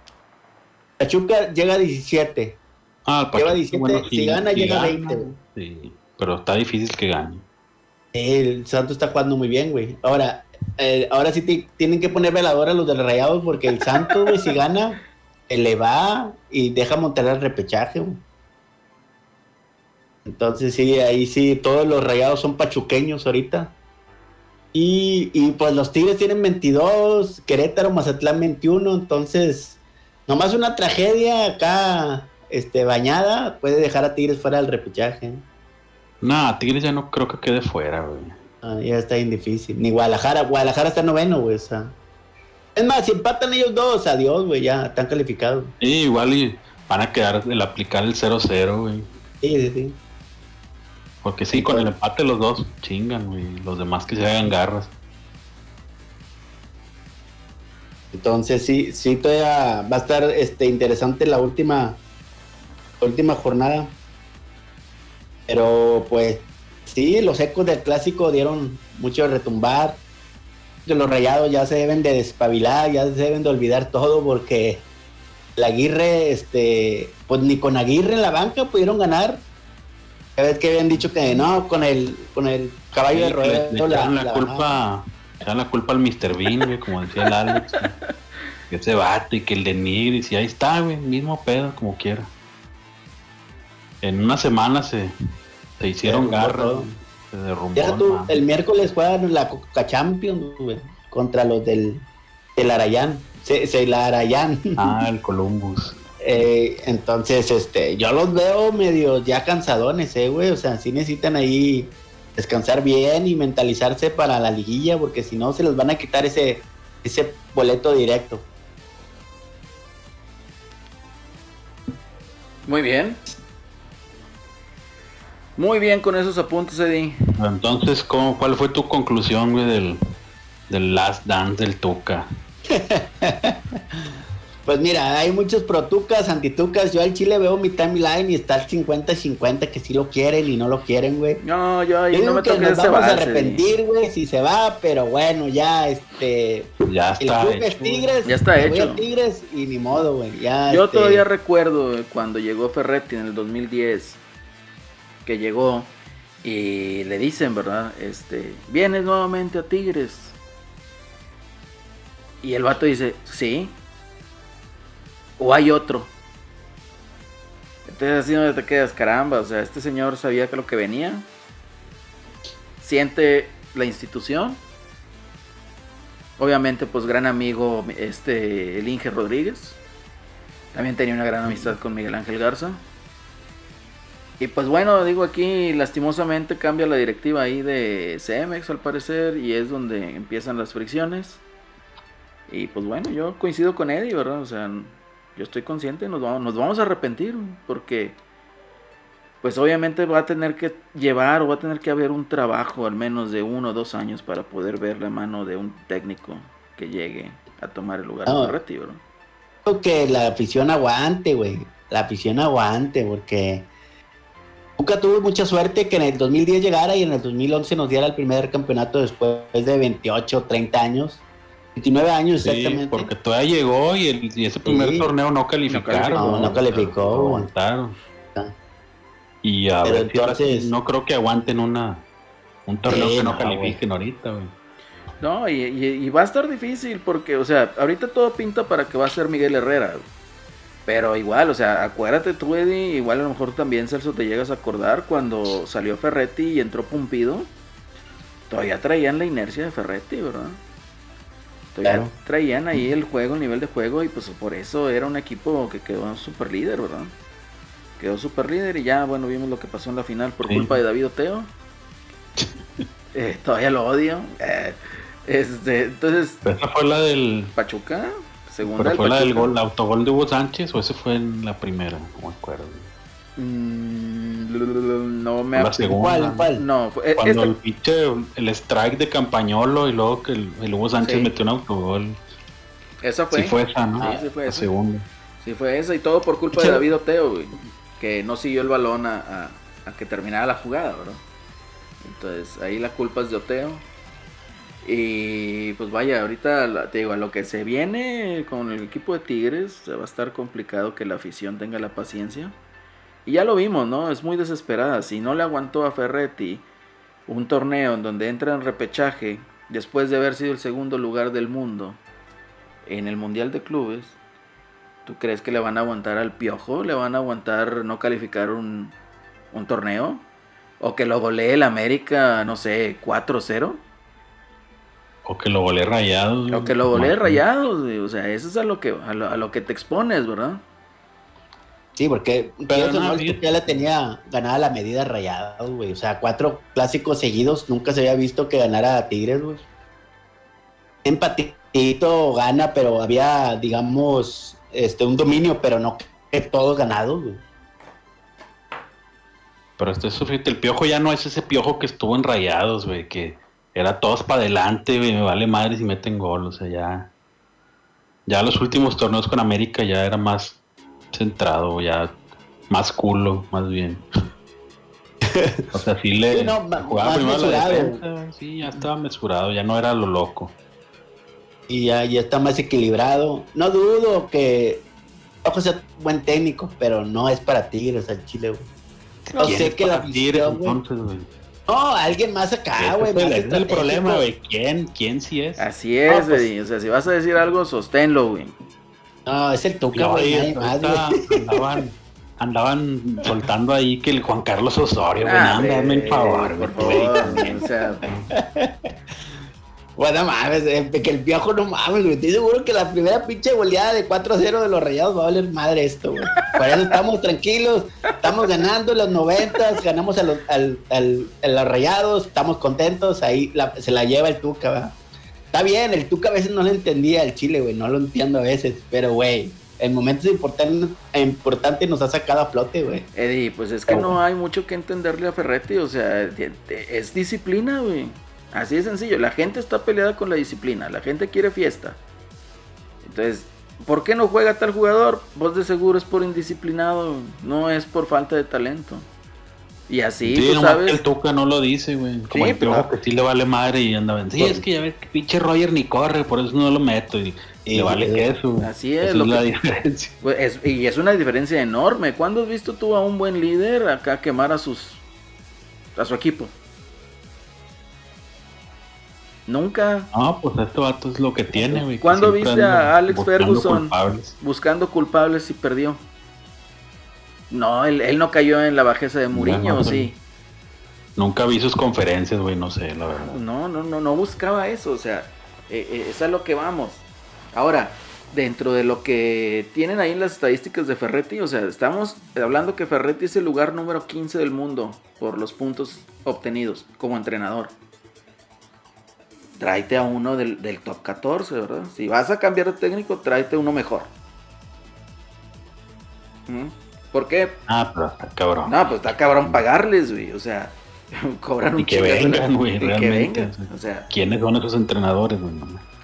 S2: Pachuca llega a 17.
S3: Ah, el
S2: Lleva
S3: Pachuca,
S2: 17, si gana, llega a 20, güey.
S3: Sí, pero está difícil que gane.
S2: El Santos está jugando muy bien, güey. Ahora, eh, ahora sí ti- tienen que poner velador a los de los Rayados porque el Santos, güey, si gana, eh, le va y deja montar el repechaje, güey. Entonces sí, ahí sí, todos los Rayados son pachuqueños ahorita. Y, y, pues los Tigres tienen 22, Querétaro, Mazatlán 21, entonces nomás una tragedia acá este, bañada puede dejar a Tigres fuera del repechaje.
S3: Nah, Tigres ya no creo que quede fuera, güey.
S2: Ah, ya está bien difícil. Ni Guadalajara. Guadalajara está noveno, güey. o sea. Es más, si empatan ellos dos, adiós, güey. Ya están calificados.
S3: Y igual y van a quedar el aplicar el 0-0, güey.
S2: Sí, sí, sí.
S3: Porque sí, con el empate los dos chingan, güey. Los demás que se hagan garras.
S2: Entonces sí, sí todavía va a estar este, interesante la última, la última jornada. Pero pues sí, los ecos del clásico dieron mucho de retumbar. Los rayados ya se deben de despabilar, ya se deben de olvidar todo porque la Aguirre, este, pues ni con Aguirre en la banca pudieron ganar. Ya ves que habían dicho que no, con el, con el caballo de
S3: Sí, le, le
S2: la-
S3: la,
S2: la
S3: culpa, le la culpa al Mr. Bean, güey, como decía el Alex. güey. [laughs] Que ese vato y que el de Nigris, y ahí está, güey, mismo pedo, como quiera. En una semana se, se hicieron garras,
S2: todo.
S3: Se derrumbó.
S2: Deja tú,
S3: mames.
S2: el miércoles juegan la Coca Champions, güey, contra los del, del Arayán. Se, se la Arayán.
S3: Ah, [laughs] el Columbus.
S2: Eh, entonces, este, yo los veo medio ya cansadones, eh, güey. O sea, sí necesitan ahí descansar bien y mentalizarse para la liguilla, porque si no se les van a quitar ese, ese boleto directo.
S1: Muy bien. Muy bien con esos apuntes, Eddie.
S3: Entonces, ¿cómo, ¿cuál fue tu conclusión, güey, del, del Last Dance del Tuca? [laughs]
S2: Pues mira, hay muchos protucas, antitucas. Yo al Chile veo mi timeline y está el 50-50 que sí lo quieren y no lo quieren, güey.
S1: No, yo ahí
S2: Yo
S1: no me
S2: que nos
S1: ese
S2: vamos a
S1: vals, Eddie.
S2: arrepentir, güey, si se va, pero bueno, ya, este,
S3: Ya
S2: el
S3: está.
S2: club
S3: hecho,
S2: es. Tigres,
S1: Ya está
S2: me voy
S1: hecho.
S2: a Tigres y ni modo, güey, ya.
S1: Yo
S2: este,
S1: todavía recuerdo cuando llegó Ferretti en el 2010, que llegó y le dicen, ¿verdad? Este, vienes nuevamente a Tigres. Y el vato dice, sí. O hay otro. Entonces así no te quedas, caramba. O sea, este señor sabía que lo que venía. Siente la institución. Obviamente, pues gran amigo, este, el Inge Rodríguez. También tenía una gran amistad con Miguel Ángel Garza. Y pues bueno, digo aquí, lastimosamente cambia la directiva ahí de CMX al parecer y es donde empiezan las fricciones. Y pues bueno, yo coincido con Eddie, ¿verdad? O sea, yo estoy consciente, nos vamos, nos vamos a arrepentir porque pues obviamente va a tener que llevar o va a tener que haber un trabajo al menos de uno o dos años para poder ver la mano de un técnico que llegue a tomar el lugar
S2: No.
S1: de Ferretti, ¿verdad?
S2: Creo que la afición aguante, güey. La afición aguante, porque nunca tuvo mucha suerte que en el 2010 llegara y en el 2011 nos diera el primer campeonato después de 28, 30 años. 29 años
S3: Sí,
S2: exactamente.
S3: porque todavía llegó y, el, y ese primer
S2: Sí.
S3: torneo no calificaron.
S2: No, no calificó,
S3: No
S2: güey.
S3: aguantaron.
S2: Ah.
S3: Y a
S2: Pero
S3: ver si ahora sí,
S2: entonces-
S3: no creo que aguanten una un torneo
S2: Sí,
S3: que no,
S2: no,
S3: califiquen ahorita, güey.
S1: No, y, y- y va a estar difícil porque, o sea, ahorita todo pinta para que va a ser Miguel Herrera. güey. Pero igual, o sea, acuérdate tú, Eddie, igual a lo mejor también, Celso, te llegas a acordar cuando salió Ferretti y entró Pumpido. Todavía traían la inercia de Ferretti, ¿verdad? Todavía
S2: Claro.
S1: traían ahí el juego, el nivel de juego, y pues por eso era un equipo que quedó super líder, ¿verdad? Quedó super líder y ya, bueno, vimos lo que pasó en la final por
S3: Sí.
S1: culpa de David Oteo. [laughs] Eh, todavía lo odio. Eh, este, entonces,
S3: esa fue la del
S1: Pachuca, segunda
S3: pero fue la del gol, el autogol de Hugo Sánchez o ese fue en la primera, no me acuerdo.
S1: Mm, no me acuerdo.
S2: ¿Cuál, cuál?
S1: No, fue, eh,
S3: Cuando
S1: esta-
S3: el pinche el strike de Campañolo y luego que el, el Hugo Sánchez
S1: Sí.
S3: metió un autogol.
S1: esa fue.
S3: Sí fue esa, ¿no?
S1: Sí, sí fue
S3: la
S1: esa.
S3: segunda.
S1: Sí, fue esa y todo por culpa de David Oteo, güey, que no siguió el balón a, a- a que terminara la jugada, ¿verdad? Entonces ahí la culpa es de Oteo. Y pues vaya, ahorita te digo, a lo que se viene con el equipo de Tigres, va a estar complicado que la afición tenga la paciencia. Y ya lo vimos, ¿no? Es muy desesperada. Si no le aguantó a Ferretti un torneo en donde entra en repechaje después de haber sido el segundo lugar del mundo en el Mundial de Clubes, ¿tú crees que le van a aguantar al Piojo? ¿Le van a aguantar no calificar un, un torneo? ¿O que lo golee el América, no sé, 4-0?
S3: O que lo volé rayado.
S1: O que lo golee rayados, güey. O sea, eso es a lo que, a lo, a lo que te expones, ¿verdad?
S2: Sí, porque
S3: Pero no,
S2: ya la tenía ganada la medida rayada, güey. O sea, cuatro clásicos seguidos, nunca se había visto que ganara a Tigres, güey. Empatito gana, pero había, digamos, este, un dominio, pero no que todos ganados, güey.
S3: Pero este fíjate, el piojo ya no es ese piojo que estuvo en rayados, güey, que era todos para adelante, güey, me vale madre si meten gol, o sea, ya. Ya los últimos torneos con América ya era más centrado, ya más culo, más bien. [laughs] O sea, sí le
S2: Sí, no,
S3: jugaba
S2: más
S3: primero la defensa, sí, ya estaba mesurado, ya no era lo loco.
S2: Y ya, ya está más equilibrado. No dudo que Ojo sea buen técnico, pero no es para Tigres al Chile, güey. No
S3: ¿Quién
S2: sé
S3: es
S2: que la afición,
S3: entonces, güey?
S2: No, alguien más acá, güey.
S3: ese es el problema, güey. ¿Quién? ¿Quién sí es?
S1: Así es,
S2: No, pues-.
S1: O sea, si vas a decir algo, sosténlo, güey.
S2: No, es el Tuca,
S3: No,
S2: güey. güey.
S3: andaban, andaban soltando ahí que el Juan Carlos Osorio, güey,
S1: Ah, hombre,
S3: hazme el favor,
S1: por
S3: güey, güey.
S1: O sea, [laughs]
S2: Bueno, mames, eh, que el piojo no mames, güey. Estoy seguro que la primera pinche goleada de 4-0 de los rayados va a valer madre esto, güey. Por eso estamos tranquilos, estamos ganando los 90, ganamos a los, al, al- a los rayados, estamos contentos, ahí la- se la lleva el Tuca, ¿verdad? Está bien, el Tuca a veces no lo entendía el Chile, güey, no lo entiendo a veces, pero, güey, en momentos importantes importantes nos ha sacado a flote, güey.
S1: Eddie, pues es que no hay mucho que entenderle a Ferretti. O sea, es disciplina, güey. Así de sencillo. La gente está peleada con la disciplina. La gente quiere fiesta. Entonces, ¿por qué no juega tal jugador? Vos de seguro es por indisciplinado. No es por falta de talento. Y así,
S3: Sí,
S1: tú sabes.
S3: el Tuca no lo dice, güey. Como
S1: Sí,
S3: el piojo
S1: pero-
S3: que sí le vale madre y andaban. Sí,
S2: Por-
S3: es que ya ves que pinche Roger ni corre, por eso no lo meto. Y, y
S2: Y-
S3: le vale que eso.
S1: Así es,
S3: Esa
S1: lo
S3: es la diferencia.
S1: Pues, es- y es una diferencia enorme. ¿Cuándo has visto tú a un buen líder acá quemar a sus a su equipo? Nunca.
S3: No, pues este vato es lo que tiene, güey.
S1: ¿Cuándo viste a Alex Ferguson?
S3: culpables.
S1: buscando culpables y perdió. No, él, él no cayó en la bajeza de Mourinho,
S3: no,
S1: ¿o
S3: sí. Nunca vi sus conferencias, güey, no sé, la verdad.
S1: No, no, no, no buscaba eso, o sea, eh, eh, es a lo que vamos. Ahora, dentro de lo que tienen ahí en las estadísticas de Ferretti, o sea, estamos hablando que Ferretti es el lugar número 15 del mundo por los puntos obtenidos como entrenador. Tráete a uno del, del top 14, ¿verdad? Si vas a cambiar de técnico, tráete uno mejor. ¿Mm? ¿Por qué?
S3: Ah, pero está cabrón.
S1: No, pues está cabrón pagarles, güey. O sea, [laughs] cobran un
S3: y que vengan, [laughs] güey, realmente.
S1: vengan, O sea,
S3: ¿Quiénes son esos entrenadores, güey?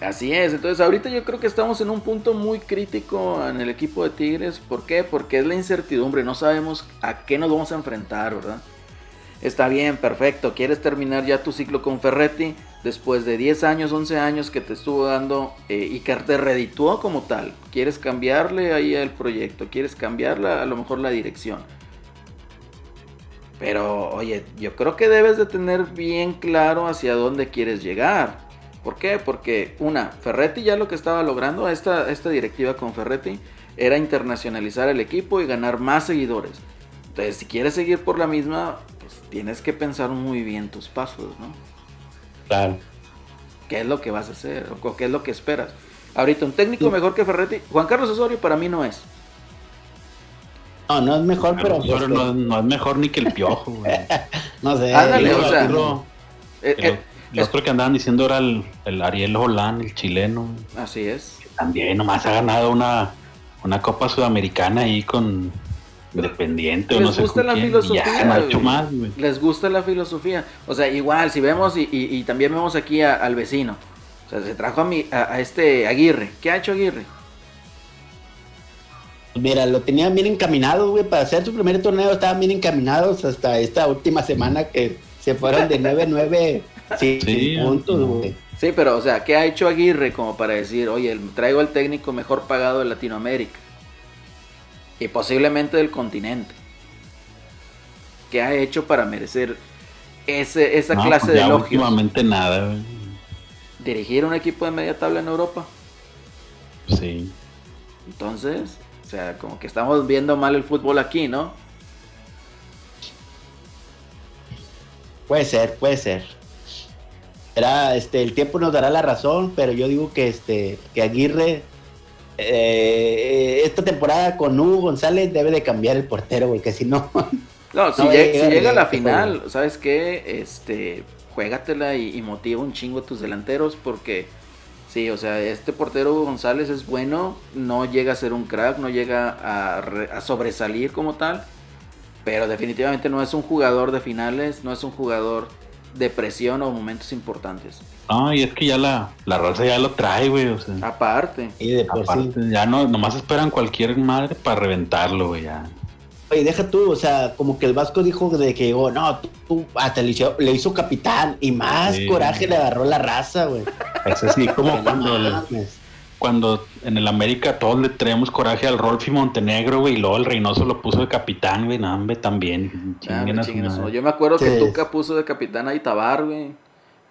S1: Así es, entonces ahorita yo creo que estamos en un punto muy crítico en el equipo de Tigres. ¿Por qué? Porque es la incertidumbre, no sabemos a qué nos vamos a enfrentar, ¿verdad? Está bien, perfecto, quieres terminar ya tu ciclo con Ferretti después de 10 años, 11 años que te estuvo dando eh, y que te redituó como tal. Quieres cambiarle ahí el proyecto, quieres cambiarle a lo mejor la dirección. Pero, oye, yo creo que debes de tener bien claro hacia dónde quieres llegar. ¿Por qué? Porque, una, Ferretti ya lo que estaba logrando, esta, esta directiva con Ferretti, era internacionalizar el equipo y ganar más seguidores. Entonces, si quieres seguir por la misma, pues tienes que pensar muy bien tus pasos, ¿no?
S2: Claro.
S1: ¿Qué es lo que vas a hacer? ¿O qué es lo que esperas? Ahorita, un técnico mejor que Ferretti, Juan Carlos Osorio para mí no es.
S2: No, no es mejor, pero.
S3: Pero
S2: pues,
S3: no, no es mejor ni que el piojo, güey. [laughs]
S2: no sé.
S1: Ándale, o sea,
S3: El otro-
S1: Eh,
S3: el-
S1: eh,
S3: el otro que andaban diciendo era el, el Ariel Holán, el chileno.
S1: así es.
S3: También nomás ha ganado una, una Copa Sudamericana ahí con Independiente o
S1: Les
S3: no sé
S1: gusta la
S3: quién,
S1: filosofía,
S3: Ya, más, güey.
S1: Les gusta la filosofía. O sea, igual, si vemos y, y- y también vemos aquí a- al vecino. O sea, se trajo a, mi, a, a este Aguirre. ¿Qué ha hecho Aguirre?
S2: Mira, lo tenían bien encaminado, güey, para hacer su primer torneo estaban bien encaminados hasta esta última semana que se fueron de 9-9 [laughs] sin
S3: Sí,
S2: puntos, güey.
S1: Sí, pero, o sea, ¿qué ha hecho Aguirre como para decir, oye, traigo al técnico mejor pagado de Latinoamérica? Y posiblemente del continente. ¿Qué ha hecho para merecer ese, esa
S3: No,
S1: clase
S3: pues
S1: de elogios?
S3: últimamente nada.
S1: Dirigir un equipo de media tabla en Europa.
S3: Sí.
S1: Entonces, o sea, como que estamos viendo mal el fútbol aquí, ¿no?
S2: Puede ser, puede ser. Era, este, el tiempo nos dará la razón, pero yo digo que este, que Aguirre eh, esta temporada con Hugo González debe de cambiar el portero, güey, que si no, [laughs]
S1: No, si,
S2: No,
S1: llega,
S2: llega
S1: si llega a la
S2: directo,
S1: final, ¿sabes qué? Este, juégatela y, y motiva un chingo a tus delanteros porque, sí, o sea, este portero González es bueno, no llega a ser un crack, no llega a, re- a sobresalir como tal, pero definitivamente no es un jugador de finales, no es un jugador de presión o momentos importantes.
S3: No, y es que ya la, la raza ya lo trae, güey. O sea,
S1: Aparte,
S2: y de por sí.
S3: aparte, ya no, nomás esperan cualquier madre para reventarlo, güey. Ya.
S2: Oye, deja tú, o sea, como que el Vasco dijo de que, oh, no, tú, tú hasta le hizo, le hizo capitán y más
S3: Sí.
S2: coraje le agarró la raza, güey.
S3: Es así como cuando, le-. Cuando en el América todos le traemos coraje al Rolfi Montenegro, güey, y luego el Reynoso lo puso de capitán, güey, no, hombre, también.
S1: ah,
S3: chinguen a su
S1: chinguen a su-
S3: madre.
S1: yo me acuerdo que
S2: Sí.
S1: Tuca puso de capitán a Itabar, güey.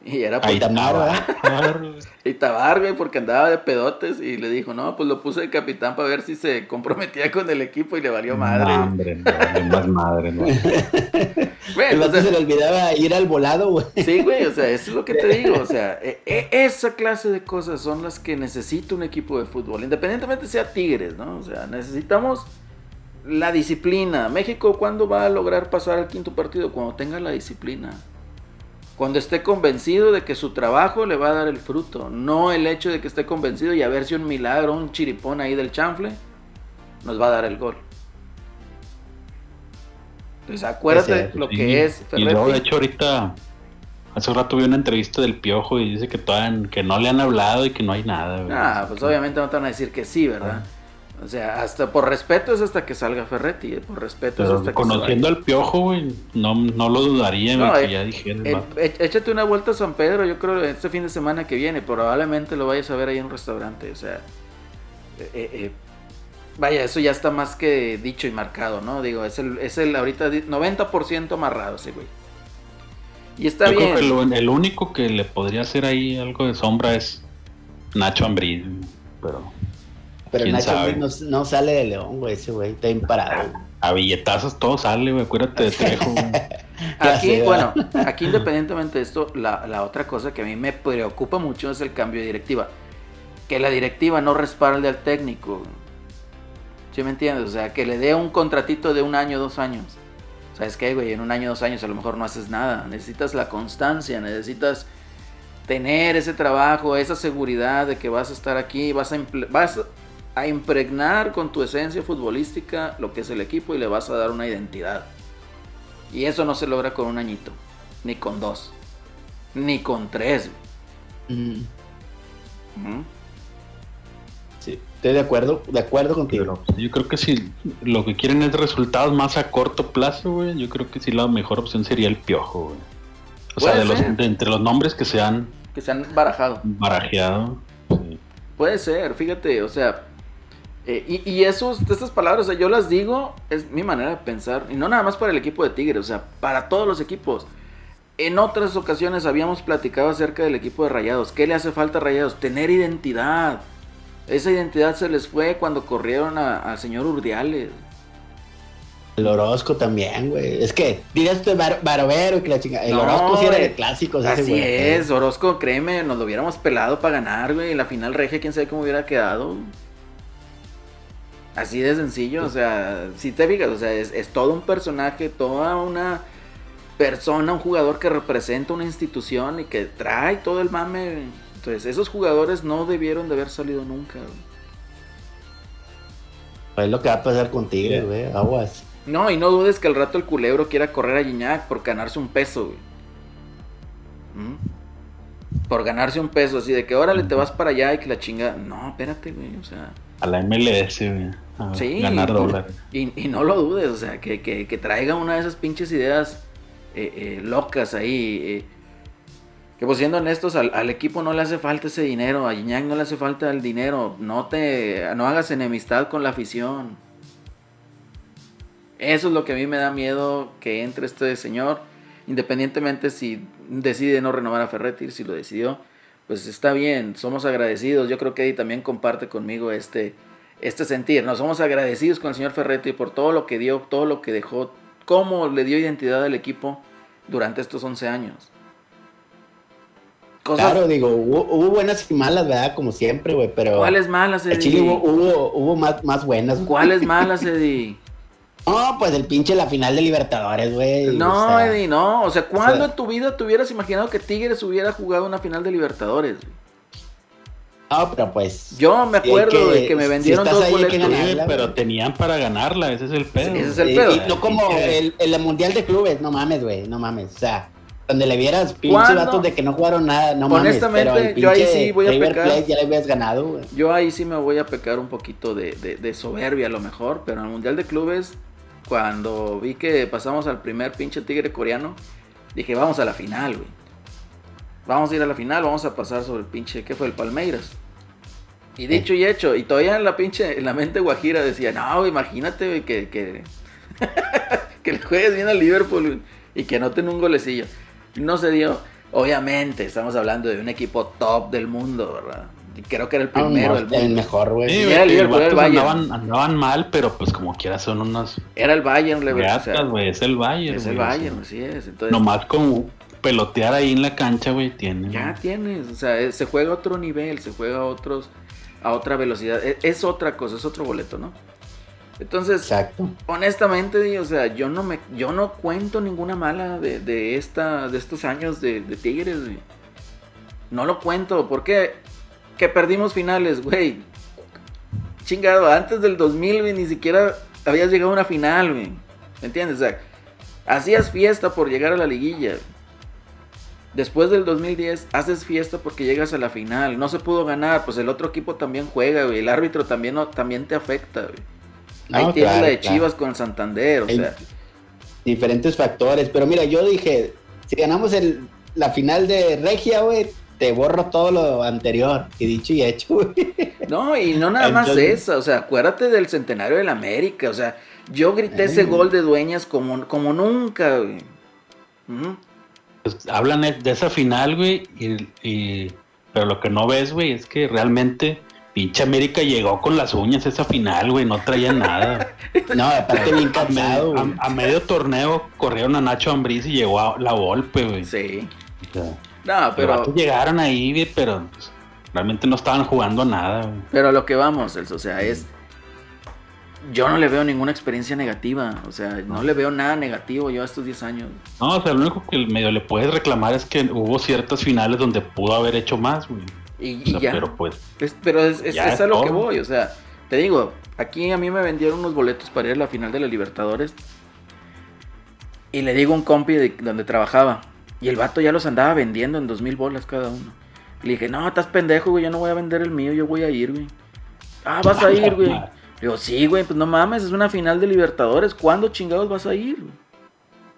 S1: Y era por
S3: Ahí
S2: Tamar,
S3: estaba. [laughs] [laughs]
S1: Y Tabar, güey, porque andaba de pedotes y le dijo, no, pues lo puse de capitán para ver si se comprometía con el equipo y le valió madre.
S3: No, hombre, no, vale más madre, no. [laughs]
S2: Vato
S1: entonces,
S2: se le olvidaba ir al volado, güey.
S1: sí, güey, o sea, eso es lo que te digo, o sea, e- e- esa clase de cosas son las que necesita un equipo de fútbol, independientemente sea Tigres, ¿no? O sea, necesitamos la disciplina. México, ¿cuándo va a lograr pasar al quinto partido? Cuando tenga la disciplina. Cuando esté convencido de que su trabajo le va a dar el fruto. No el hecho de que esté convencido y a ver si un milagro, un chiripón ahí del chanfle, nos va a dar el gol. Entonces acuérdate lo
S3: Sí,
S1: que es
S3: Y luego, de
S1: Ferretti.
S3: hecho, ahorita, hace un rato vi una entrevista del Piojo y dice que todavía, que no le han hablado y que no hay nada.
S1: Ah, pues obviamente no te van a decir que sí, ¿verdad? O sea, hasta por respeto es hasta que salga Ferretti, eh, por respeto es hasta que
S3: conociendo
S1: se
S3: al Piojo, güey, no, no lo dudaría,
S1: No, eh,
S3: que ya dijera.
S1: Eh, é- échate una vuelta a San Pedro, yo creo este fin de semana que viene, probablemente lo vayas a ver ahí en un restaurante, o sea, eh, eh, eh, vaya, eso ya está más que dicho y marcado, ¿no? Digo, es el, es el ahorita di- 90% amarrado ese güey. Y está
S3: Yo
S1: bien.
S3: creo que lo- el único que le podría hacer ahí algo de sombra es Nacho güey, pero
S2: Pero
S3: ¿Quién
S2: Nacho
S3: sabe?
S2: no, no sale de León, güey, ese güey, está imparado.
S3: a billetazos todo sale, güey, acuérdate de Trejo. [laughs]
S1: Aquí,
S2: sé,
S1: bueno, aquí independientemente de esto, la, la otra cosa que a mí me preocupa mucho es el cambio de directiva. Que la directiva no respalde al técnico. ¿Sí me entiendes? O sea, que le dé un contratito de un año, dos años. ¿Sabes qué, güey? En un año, dos años a lo mejor no haces nada. Necesitas la constancia, necesitas tener ese trabajo, esa seguridad de que vas a estar aquí, vas a, vas a- impregnar con tu esencia futbolística lo que es el equipo y le vas a dar una identidad. Y eso no se logra con un añito, ni con dos, ni con tres.
S2: Mm, sí, estoy de acuerdo, de acuerdo contigo.
S3: Pero yo creo que si lo que quieren es resultados más a corto plazo, güey, yo creo que sí la mejor opción sería el piojo, güey. O sea, de, los, de entre los nombres que se han
S1: Que se han barajado.
S3: barajeado. sí.
S1: Puede ser, fíjate, o sea, eh, y, y esos, estas palabras, o sea, yo las digo, es mi manera de pensar, y no nada más para el equipo de Tigres, o sea, para todos los equipos. En otras ocasiones habíamos platicado acerca del equipo de Rayados. ¿Qué le hace falta a Rayados? Tener identidad. Esa identidad se les fue cuando corrieron al señor Urdiales.
S2: El Orozco también, güey. Es que dirás tú Bar- Barovero y que la chica. El
S1: No,
S2: Orozco sí era de clásicos.
S1: Así
S2: güey.
S1: es, Orozco, créeme, nos lo hubiéramos pelado para ganar, güey. La final regia, quién sabe cómo hubiera quedado. Así de sencillo, o sea, si te fijas, o sea, es, es todo un personaje, toda una persona, un jugador que representa una institución y que trae todo el mame. Entonces, esos jugadores no debieron de haber salido nunca. güey.
S2: Es lo que va a pasar con Tigres, güey. Aguas.
S1: No, y no dudes que al rato el culebro quiera correr a Gignac por ganarse un peso, güey. ¿Mm? Por ganarse un peso, así de que órale, te vas para allá y que la chinga. No, espérate, güey, o sea.
S3: A la MLS, güey. A
S1: Sí,
S3: ganar dólares.
S1: Y, y no lo dudes, o sea, que, que, que traiga una de esas pinches ideas eh, eh, locas ahí. eh, que pues siendo honestos, al, al equipo no le hace falta ese dinero, a Gignac no le hace falta el dinero. No te, no hagas enemistad con la afición. Eso es lo que a mí me da miedo que entre este señor, independientemente si decide no renovar a Ferretti, si lo decidió, pues está bien, somos agradecidos. Yo creo que Eddie también comparte conmigo este, este sentir. No somos agradecidos con el señor Ferretti por todo lo que dio, todo lo que dejó, cómo le dio identidad al equipo durante estos 11 años. Cosas,
S2: Claro, digo, hubo, hubo buenas y malas, ¿verdad? Como siempre, güey. Pero.
S1: ¿Cuáles malas,
S2: En Chile
S1: Eddie?
S2: hubo, hubo, hubo más, más buenas.
S1: ¿Cuáles [laughs] malas, Eddie?
S2: No, pues el pinche la final de Libertadores, güey.
S1: No,
S2: o sea,
S1: Eddie, no. O sea, ¿cuándo
S2: o sea-
S1: en tu vida te hubieras imaginado que Tigres hubiera jugado una final de Libertadores? güey?
S2: No, pero pues.
S1: Yo me acuerdo
S2: que-
S1: de que me
S2: si
S1: vendieron
S2: estás
S1: dos
S2: ahí, hay que
S1: boletos.
S2: Ganarla,
S3: pero
S2: güey.
S3: tenían para ganarla, ese es el pedo.
S1: Ese es el
S2: Y-
S1: pedo.
S2: y no como el, el Mundial de Clubes, no mames, güey, no mames. O sea, donde le vieras pinche
S1: ¿Cuándo?
S2: datos de que no jugaron nada, no mames.
S1: Honestamente,
S2: pero el
S1: yo ahí sí voy a
S2: River
S1: pecar.
S2: Plate ya le habías ganado, güey.
S1: Yo ahí sí me voy a pecar un poquito de, de- de soberbia a lo mejor, pero en el Mundial de Clubes, cuando vi que pasamos al primer pinche tigre coreano, dije, vamos a la final, güey. Vamos a ir a la final, vamos a pasar sobre el pinche, ¿qué fue? El Palmeiras. Y dicho y hecho, y todavía en la pinche, en la mente guajira decía, no, güey, imagínate, güey, que, que, [laughs] que le juegues bien al Liverpool güey, y que anoten un golecillo. No se dio. Obviamente, estamos hablando de un equipo top del mundo, ¿verdad? Y creo que era el
S2: Ah,
S1: primero
S2: el mejor, güey.
S3: Sí, güey,
S1: era el Liverpool, era el
S3: vatos
S1: Bayern.
S3: andaban, andaban mal, pero pues como quiera son unas
S1: Era el Bayern, le o sea,
S3: güey. Es el Bayern.
S1: Es el
S3: güey,
S1: Bayern, así es. Entonces,
S3: Nomás con pelotear ahí en la cancha, güey, tiene.
S1: ya tienes, o sea, es- se juega a otro nivel, se juega a otros, a otra velocidad. Es, es otra cosa, es otro boleto, ¿no? Entonces,
S2: Exacto.
S1: honestamente, o sea, yo no me, yo no cuento ninguna mala de, de esta, de estos años de, de Tigres, güey. No lo cuento, porque que perdimos finales, güey. Chingado, antes del 2000, güey, ni siquiera habías llegado a una final, güey. ¿Me entiendes? O sea, hacías fiesta por llegar a la liguilla. Después del 2010, haces fiesta porque llegas a la final. No se pudo ganar, pues el otro equipo también juega, güey. El árbitro también, no- también te afecta, güey. Ahí
S2: No,
S1: tienes
S2: claro,
S1: la de
S2: claro.
S1: Chivas con el Santander, o sea.
S2: Diferentes factores. Pero mira, yo dije, si ganamos el, la final de Regia, güey, te borro todo lo anterior. Y dicho y hecho, güey.
S1: No, y no nada más
S2: Entonces-
S1: esa, o sea, acuérdate del centenario del América, o sea, yo grité ese gol de dueñas como, como nunca, güey. Ujú.
S3: Pues, hablan de esa final, güey, y, y- pero lo que no ves, güey, es que realmente pinche América llegó con las uñas esa final, güey, no traía nada. [laughs]
S2: No, aparte bien cansado,
S3: a- a medio torneo corrieron a Nacho Ambriz y llegó a la golpe, güey.
S1: Sí.
S3: O sea,
S1: No, pero,
S3: llegaron ahí, güey, pero pues, realmente no estaban jugando nada, güey.
S1: pero a lo que vamos, Celso, o sea, es... Yo no le veo ninguna experiencia negativa, o sea, no le veo nada negativo yo a estos 10 años.
S3: No, o sea, lo único que medio le puedes reclamar es que hubo ciertas finales donde pudo haber hecho más, güey.
S1: Y,
S3: O
S1: y
S3: sea,
S1: ya.
S3: pero pues,
S1: Es- pero es, es- es a lo que voy, o sea, te digo, aquí a mí me vendieron unos boletos para ir a la final de la Libertadores. Y le digo a un compi de donde trabajaba. Y el vato ya los andaba vendiendo en dos mil bolas cada uno. Y le dije, no, estás pendejo, güey, yo no voy a vender el mío, yo voy a ir, güey. Ah, vas a [laughs] ir, güey. Digo, sí, güey, pues no mames, es una final de Libertadores. ¿Cuándo chingados vas a ir?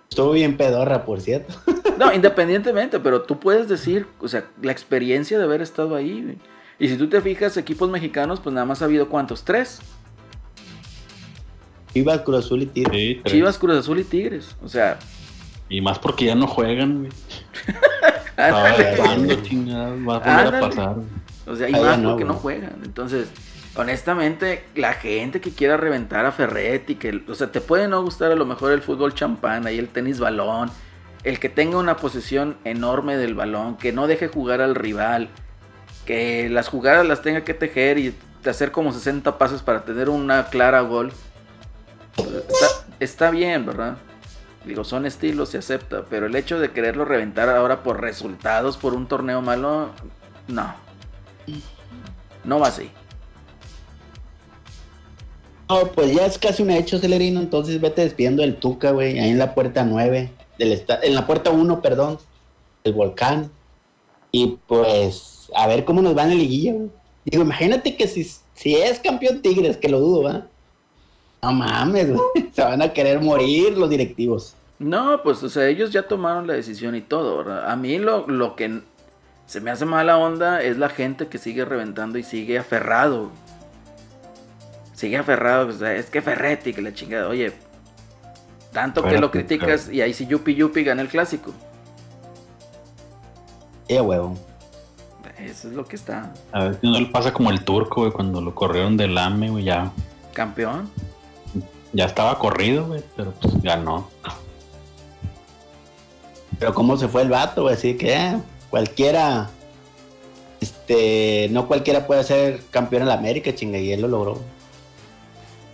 S2: Estuvo bien pedorra, por cierto.
S1: No, independientemente, pero tú puedes decir, o sea, la experiencia de haber estado ahí, güey. Y si tú te fijas, equipos mexicanos, pues nada más ha habido cuántos, tres.
S2: Chivas, Cruz Azul y Tigres.
S3: Sí.
S1: Chivas, Cruz Azul y Tigres. O sea,
S3: Y más porque ya no juegan, güey. [laughs] ¿Cuándo chingados va a volver
S1: Ándale.
S3: a pasar?
S1: o sea, y más
S2: no,
S1: porque no juegan. Entonces, honestamente, la gente que quiera reventar a Ferretti, que, o sea, te puede no gustar a lo mejor el fútbol champán, ahí el tenis balón, el que tenga una posesión enorme del balón, que no deje jugar al rival, que las jugadas las tenga que tejer y hacer como 60 pasos para tener una clara gol. Está, está bien, ¿verdad? Digo, son estilos, se acepta, pero el hecho de quererlo reventar ahora por resultados, por un torneo malo, no. No va así.
S2: No, pues ya es casi un hecho, Celerino. Entonces vete despidiendo del Tuca, güey. Ahí en la puerta 9. Del en la puerta 1, perdón. El volcán. Y pues, a ver cómo nos va en la liguilla, güey. Digo, imagínate que si, si es campeón Tigres, que lo dudo, ¿va? No mames, güey. [laughs] Se van a querer morir los directivos.
S1: No, pues, o sea, ellos ya tomaron la decisión y todo, ¿verdad? A mí lo, lo que se me hace mala onda es la gente que sigue reventando y sigue aferrado. Sigue aferrado, o sea, es que Ferretti, que la chingada, oye, tanto que lo criticas y ahí sí Yupi Yupi gana el clásico.
S2: Eh, huevo.
S1: Eso es lo que está.
S3: A ver si no le pasa como el turco, güey, cuando lo corrieron del AME, güey, ya,
S1: Campeón.
S3: ya estaba corrido, güey, pero pues ganó.
S2: Pero cómo se fue el vato, güey. Así que eh, cualquiera. Este. No cualquiera puede ser campeón en la América, chinga. Y él lo logró.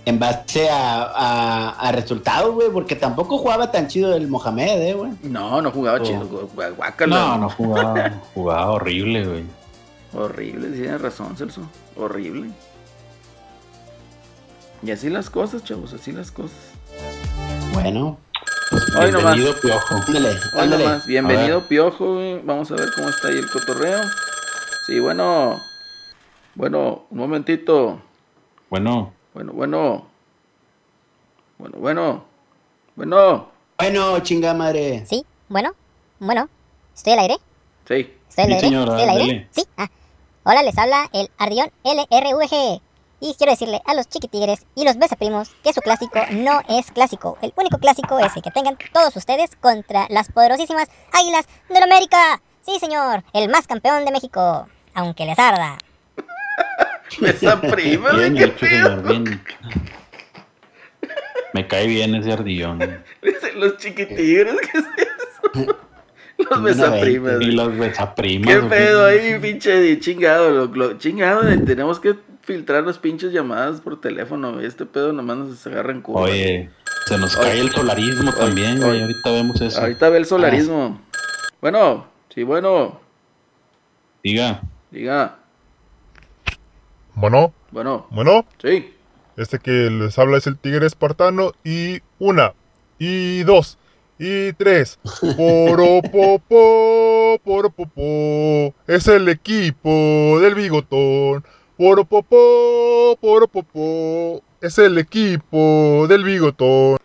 S2: En base a, a, a resultados, güey. Porque tampoco jugaba tan chido el Mohamed, eh, güey.
S1: No, no jugaba
S2: Oh.
S1: chido. gu- guácala.
S3: No, no jugaba, jugaba horrible, güey.
S1: Horrible, tienes razón, Celso. Horrible. Y así las cosas, chavos, así las cosas.
S2: Bueno,
S1: Hoy nomás.
S3: Bienvenido, Piojo.
S2: ándale,
S1: Hoy
S2: ándale.
S1: nomás, bienvenido Piojo, güey. Vamos a ver cómo está ahí el cotorreo. Sí, bueno. Bueno, un momentito.
S3: Bueno,
S1: Bueno, bueno. Bueno, bueno. Bueno.
S2: Bueno, chinga madre.
S4: Sí, bueno, bueno, ¿estoy al aire?
S1: Sí.
S4: ¿Estoy al
S3: Sí,
S4: aire?
S3: señora,
S4: ¿Estoy al aire? Sí, ah. Hola, les habla el Ardión LRVG. Y quiero decirle a los chiquitigres y los besaprimos que su clásico no es clásico. El único clásico es el que tengan todos ustedes contra las poderosísimas Águilas de la América. Sí, señor, el más campeón de México. Aunque les arda.
S1: Esa [laughs] prima, güey,
S3: bien
S1: qué
S3: dicho, señor, bien dicho. Me cae bien ese ardillón.
S1: Los chiquitigres, ¿qué es eso? Los
S2: Una
S1: besaprimas.
S3: Y los besaprimas.
S1: ¿Qué
S3: güey.
S1: pedo ahí, pinche de chingado? Lo, lo- chingado, eh, tenemos que filtrar las pinches llamadas por teléfono. Este pedo nomás nos agarra en curva.
S3: Oye, se nos
S1: Oye.
S3: cae el solarismo
S1: Oye,
S3: también, güey.
S1: oye.
S3: Ahorita vemos eso.
S1: Ahorita ve el solarismo. Bueno, sí, bueno.
S3: Diga,
S1: Diga,
S5: Bueno,
S1: bueno,
S5: bueno,
S1: sí.
S5: este que les habla es el tigre espartano y una, y dos, y tres. [laughs] Poropopó, poropopó, es el equipo del bigotón. Poropopó, poropopó, es el equipo del bigotón.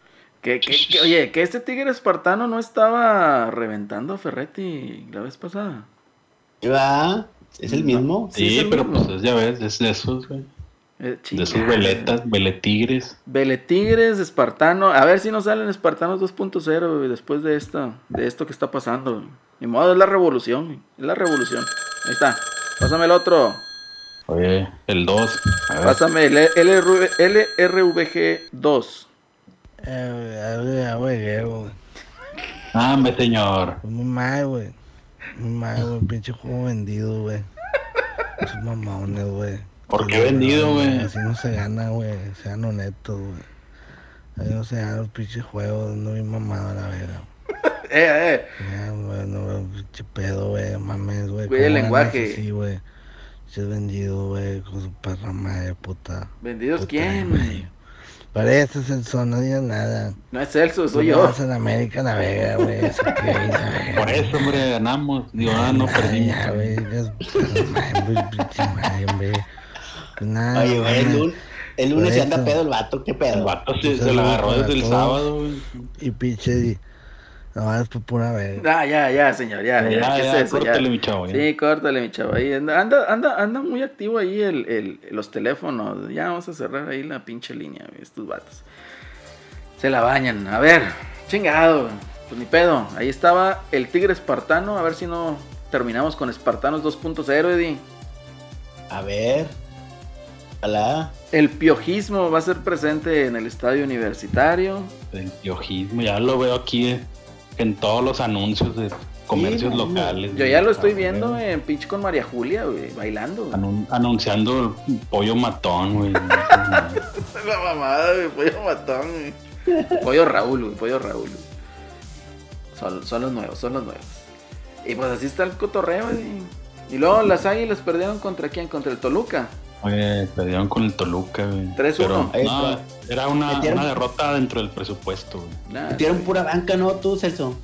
S1: Que, que- que- oye, que este tigre espartano no estaba reventando a Ferretti la vez pasada.
S2: ¿Va? ¿Es el mismo?
S1: Sí,
S3: sí,
S1: el
S3: pero
S1: mismo.
S3: pues es- ya ves, es de esos, güey.
S1: Eh,
S3: De esos veletas, veletigres.
S1: Veletigres, Espartano. A ver si nos salen Espartanos 2.0 güey, después de esto, de esto que está pasando. güey. Ni modo, es la revolución. güey, Es la revolución. Ahí está. Pásame el otro.
S3: Oye, el 2.
S1: Pásame el LRV LRVG 2.
S6: Eh, ya güey, güey.
S3: Ah, hombre, señor.
S6: Muy mal, güey. Mal, güey. Pinche juego vendido, güey. Esos mamones, güey.
S3: ¿Por qué vendido, güey?
S6: Así no se gana, güey. Sean honestos, güey. Así no se gana los pinches juegos. No vi mamado a la verga. [laughs]
S1: Eh, eh.
S6: Ya, güey, no, güey, pinche pedo, güey. Mames, güey.
S1: Cuide el
S6: ¿Cómo ganas
S1: lenguaje.
S6: así, güey. Se vendido, güey, con su perra madre, puta.
S1: ¿Vendidos
S6: puta
S1: quién?
S6: madre. Pareces el son, no digas nada.
S1: No es Celso, soy
S6: No
S1: yo.
S6: vas en América navega, güey. Navega, [laughs]
S3: Por eso, hombre, ganamos. Digo, ah, no perdimos.
S6: ya, güey, [laughs] hombre. Pues nada,
S2: Oye, güey, el, lun- el lunes se anda pedo el vato, qué
S3: El
S2: pedo.
S3: vato se,
S6: Pues
S3: se lo agarró desde el sábado, güey.
S6: Y pinche, di- no, es por pura verga.
S1: Ah, ya, ya, señor, ya.
S3: Ya,
S1: ya, ¿qué
S3: ya,
S1: es eso?
S3: córtale,
S1: Ya.
S3: mi chavo. ya.
S1: Sí, córtale, mi chavo. Ahí anda, anda, anda, anda muy activo ahí el, el- los teléfonos. Ya vamos a cerrar ahí la pinche línea, estos vatos. Se la bañan. A ver, chingado. Pues ni pedo. Ahí estaba el Tigre Espartano. A ver si no terminamos con Espartanos 2.0, Eddie.
S2: A ver. Hola.
S1: El piojismo va a ser presente en el estadio universitario.
S3: El piojismo, ya lo veo aquí eh, en todos los anuncios de comercios
S2: Sí,
S3: locales.
S1: Yo ya lo estoy viendo
S3: güey.
S1: en pitch con María Julia, güey, bailando. güey.
S3: Anun- anunciando el pollo matón, güey. [laughs]
S1: La mamada, güey, pollo matón, güey. Pollo Raúl, güey, pollo Raúl. güey. Son, son los nuevos, son los nuevos. Y pues así está el cotorreo, güey. Y luego las águilas perdieron contra quién? Contra el Toluca.
S3: Oye, perdieron con el Toluca, güey.
S1: 3-1.
S3: Pero,
S2: Ahí
S3: no,
S2: está.
S3: era una,
S2: Metieron-
S3: una derrota dentro del presupuesto, güey.
S1: Nada,
S2: Metieron
S1: güey.
S2: pura banca, ¿no? Tú, Celso.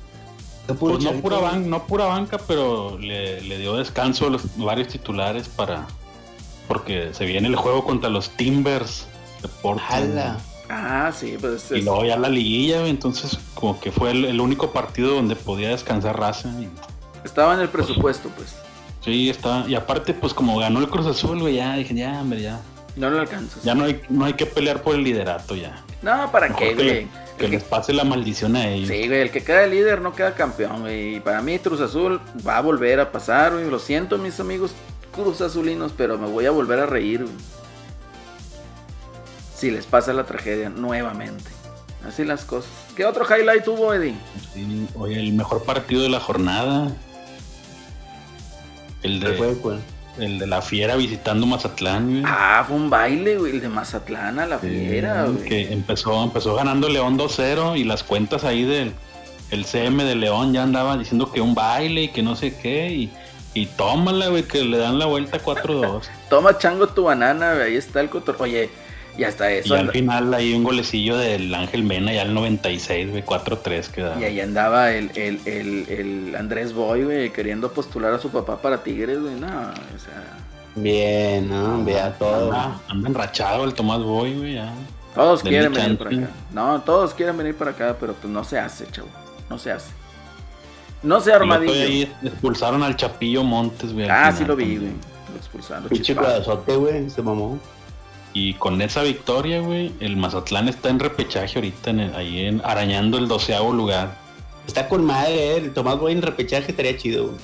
S3: Pues no pura, ban- no pura banca, pero le, le dio descanso a los varios titulares para. Porque se viene el juego contra los Timbers de Portland.
S1: Ah, sí, pues
S3: Y luego ya la liguilla, güey, entonces como que fue el, el único partido donde podía descansar raza. y-
S1: estaba en el presupuesto, pues.
S3: Sí, está. Y aparte, pues como ganó el Cruz Azul, güey, ya dije, ya, hombre, ya.
S1: No lo alcanzas.
S3: Ya no hay, no hay que pelear por el liderato ya.
S1: No, ¿para
S3: Mejor
S1: qué,
S3: que,
S1: güey?
S3: que les pase la maldición a ellos.
S1: Sí, güey, el que queda líder no queda campeón, güey. Y para mí Cruz Azul va a volver a pasar, güey. Lo siento, mis amigos Cruz Azulinos, pero me voy a volver a reír, güey. Si les pasa la tragedia nuevamente. Así las cosas. ¿Qué otro highlight tuvo, Eddie?
S3: Sí, oye, el mejor partido de la jornada. El
S2: ¿Cuál fue,
S3: de,
S2: cuál?
S3: el de la fiera visitando Mazatlán, güey.
S1: Ah, fue un baile, güey, el de Mazatlán a la
S3: Sí,
S1: fiera, güey.
S3: que empezó, empezó ganando León 2-0 y las cuentas ahí del el CM de León ya andaban diciendo que un baile y que no sé qué y, y tómala, güey, que le dan la vuelta 4-2. [laughs]
S1: Toma chango tu banana, güey, ahí está el cotor. Oye, ya está
S3: y
S1: eso.
S3: al
S1: anda-
S3: final hay un golecillo del Ángel Mena ya al 96, güey, 4-3 quedaba.
S1: Y ahí andaba el, el, el, el Andrés Boy, güey, queriendo postular a su papá para Tigres, güey. No, o sea,
S2: Bien, ¿no? Vea todo.
S3: Anda, anda enrachado el Tomás Boy, güey, ya.
S1: todos
S3: De
S1: quieren venir para acá. No, todos quieren venir para acá, pero pues no se hace, chavo. No se hace. No se
S3: Y
S1: armadillo.
S3: ahí expulsaron al Chapillo Montes, güey. al
S1: Ah,
S3: final
S1: sí lo vi, güey. Lo expulsaron.
S2: Pinche güey. Se mamó.
S3: Y con esa victoria, güey, el Mazatlán está en repechaje ahorita, en el- ahí en, arañando el doceavo lugar.
S2: Está con madre, eh. El Tomás Boy en repechaje estaría chido, güey.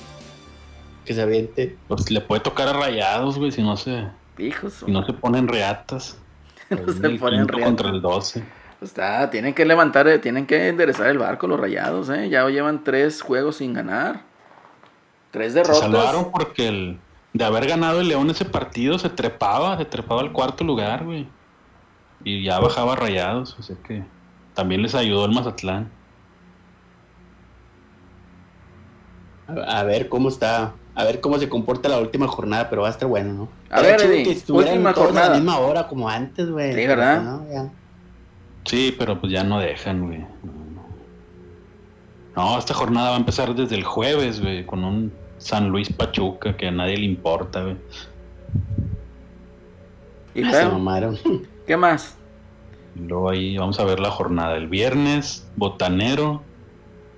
S2: Que se aviente.
S3: Pues le puede tocar a rayados, güey, si no se,
S1: Hijos,
S3: si no se ponen reatas. [laughs]
S1: No se
S3: el
S1: ponen reatas.
S3: contra el 12.
S1: Pues está, tienen que levantar, eh, tienen que enderezar el barco los rayados, ¿eh? Ya llevan tres juegos sin ganar. Tres
S3: Se
S1: derrotas.
S3: salvaron porque el, de haber ganado el León ese partido se trepaba, se trepaba al cuarto lugar, güey. Y ya bajaba rayados, o sea que también les ayudó el Mazatlán.
S2: A, ver cómo está. A ver cómo se comporta la última jornada, pero va a estar bueno, ¿no?
S1: A ver, Eddie,
S2: que estuvieran
S1: última
S2: todos
S1: jornada.
S2: a la misma hora como antes, güey.
S1: Sí, ¿verdad?
S2: No, ya.
S3: Sí, pero pues ya no dejan, güey. No, no. No, esta jornada va a empezar desde el jueves, güey, con un San Luis Pachuca que a nadie le importa, güey.
S1: ¿Y
S2: Ah, se mamaron. [laughs]
S1: ¿Qué más?
S3: Y luego ahí vamos a ver la jornada. El viernes, Botanero,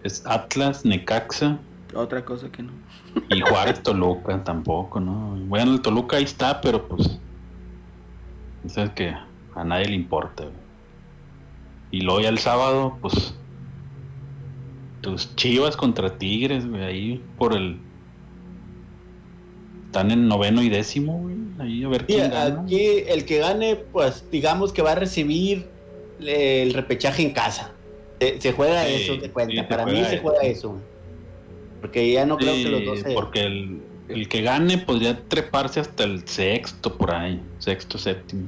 S3: es Atlas, Necaxa
S1: Otra cosa que no. [laughs]
S3: y Juárez Toluca tampoco, ¿no? Bueno, el Toluca ahí está, pero pues. Es que a nadie le importa, güey. Y luego ya el sábado, pues. Tus chivas contra Tigres, güey, ahí por el. Están en noveno y décimo, güey. Ahí a ver
S2: Y
S3: quién gana.
S2: aquí el que gane, pues digamos que va a recibir eh, el repechaje en casa. Se, se juega
S3: Sí,
S2: eso, te cuenta.
S3: sí,
S2: Para mí se juega eso. Porque ya no creo
S3: Sí,
S2: que los dos se...
S3: Porque el, el que gane podría treparse hasta el sexto por ahí, sexto, séptimo.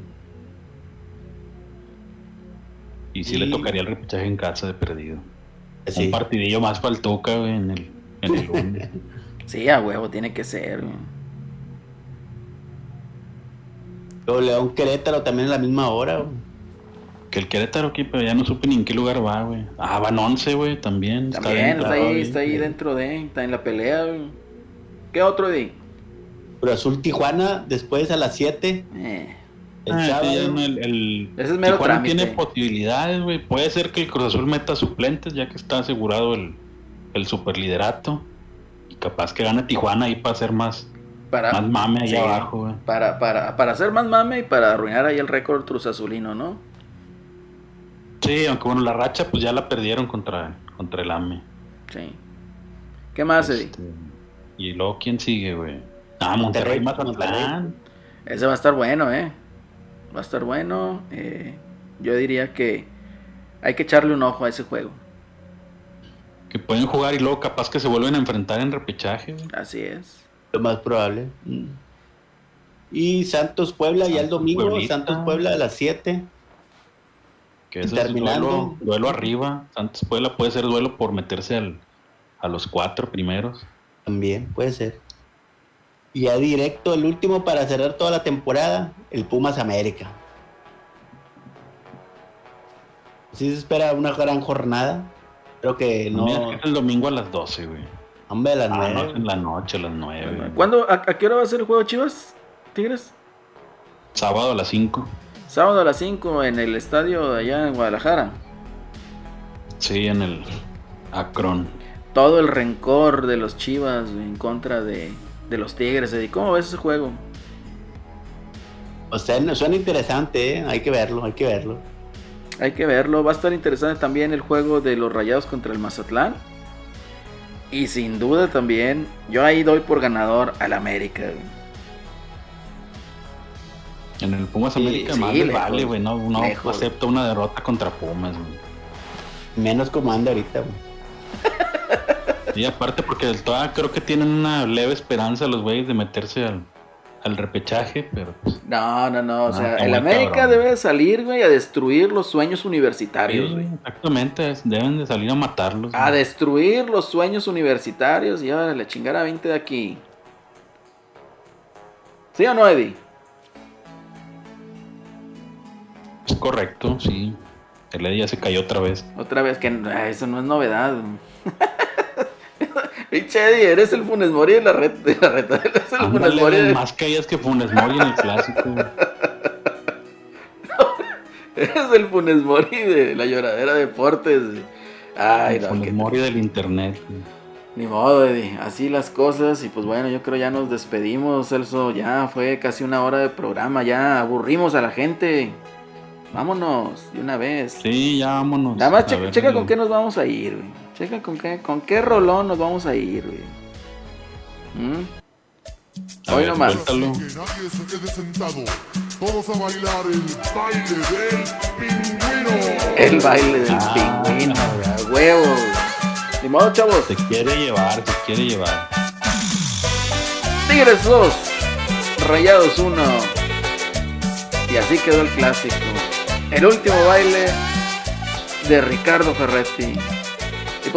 S3: Y sí
S2: Y-
S3: le tocaría el repechaje en casa de perdido.
S2: Sí.
S3: Un partidillo más para el Tuca, güey, en el, en el [laughs] lunes.
S1: Sí, a huevo, tiene que ser. güey.
S2: Luego León Querétaro también a la misma hora, güey.
S3: Que el Querétaro aquí, pero ya no supe ni en qué lugar va, güey. Ah, van 11, güey, también.
S1: También,
S3: bien
S1: está
S3: trabado
S1: ahí, está ahí dentro de, está en la pelea, güey. ¿Qué otro, Eddie?
S2: Cruz Azul Tijuana, después a las 7.
S1: Eh,
S2: El
S3: Ah,
S2: sábado.
S3: sí, ya no, el, el-
S1: Ese es mero
S3: Tijuana
S1: trámite.
S3: tiene posibilidades, güey. Puede ser que el Cruz Azul meta suplentes, ya que está asegurado el, el superliderato. Y capaz que gane Tijuana ahí para hacer más,
S1: para,
S3: más mame ahí
S1: sí.
S3: abajo, güey.
S1: para, para, para hacer más mame y para arruinar ahí el récord Cruz Azulino, ¿no?
S3: Sí, aunque bueno, la racha pues ya la perdieron contra, contra el AME.
S1: Sí. ¿Qué más, Eddie?
S3: Este, y luego, ¿quién sigue, güey? Ah, Monterrey,
S2: Monterrey,
S3: Mazatlán.
S1: Ese va a estar bueno, ¿eh? Va a estar bueno. eh, yo diría que hay que echarle un ojo a ese juego.
S3: Que pueden jugar y luego capaz que se vuelven a enfrentar en repechaje, güey.
S1: Así es.
S2: Lo más probable. Y Santos Puebla, ya el domingo,
S3: Pueblita.
S2: Santos Puebla a las 7.
S3: Que ese
S2: Terminando.
S3: es duelo, duelo arriba. Santos Puebla puede ser duelo por meterse al, a los cuatro primeros.
S2: También, puede ser. Y ya directo, el último para cerrar toda la temporada, el Pumas América. Sí se espera una gran jornada. Creo que
S3: No. Es el domingo a las 12, güey.
S2: Hombre, a las
S3: Ah, no,
S2: nueve.
S3: es en la noche a las 9.
S1: ¿Cuándo, a, a qué hora va a ser el juego, Chivas? Tigres.
S3: Sábado a las 5.
S1: Sábado a las 5 en el estadio de allá en Guadalajara.
S3: Sí, en el Akron.
S1: Todo el rencor de los Chivas en contra de, de los Tigres. Eddie. ¿Cómo ves ese juego?
S2: O sea, no- suena interesante, ¿eh? Hay que verlo, hay que verlo.
S1: Hay que verlo. Va a estar interesante también el juego de los Rayados contra el Mazatlán. Y sin duda también, yo ahí doy por ganador al América. güey.
S3: En el Pumas
S1: Sí,
S3: América
S1: sí,
S3: más
S1: lejos,
S3: vale, güey. No, no
S1: lejos.
S3: acepta una derrota contra Pumas, güey.
S2: Menos como anda ahorita, güey.
S3: Y aparte porque todavía creo que tienen una leve esperanza los güeyes de meterse al, al repechaje, pero pues,
S1: No, no, no. O sea, el América
S3: cabrón.
S1: debe de salir, güey, a destruir los sueños universitarios,
S3: sí,
S1: güey.
S3: exactamente, deben de salir a matarlos.
S1: A
S3: güey.
S1: destruir los sueños universitarios y ahora le chingar a 20 de aquí. ¿Sí o no, Eddie?
S3: Es correcto, sí. El Eddie ya se cayó otra vez.
S1: Otra vez que ah, eso no es novedad. [laughs] Pinche Eddie, eres el Funes Mori de la red de la reta. Eres el Funes
S3: Ándale,
S1: Mori
S3: güey,
S1: de,
S3: más caídas que Funes Mori en el clásico. güey. [laughs]
S1: eres el Funes Mori de la lloradera deportes. güey. Ay,
S3: El
S1: no,
S3: Funes
S1: que-
S3: Mori del internet.
S1: Ni modo, Eddie. Así las cosas. Y pues bueno, yo creo ya nos despedimos, Celso. Ya fue casi una hora de programa. Ya aburrimos a la gente. Vámonos de una vez.
S3: Sí, ya vámonos.
S1: Nada más checa,
S3: ver,
S1: checa
S3: el-
S1: con qué nos vamos a ir, güey. Checa con qué, con qué rolón nos vamos a ir, güey. ¿Mm?
S3: a
S1: Hoy
S3: ver,
S1: nomás.
S3: suéltalo.
S5: Que nadie se quede sentado. Todos a bailar el baile del pingüino.
S1: El baile del
S3: Ah.
S1: pingüino, güey, a huevos. Ni modo, chavos.
S3: Se quiere llevar, se quiere llevar.
S1: Tigres 2, Rayados 1. Y así quedó el clásico. El último baile de Ricardo Ferretti.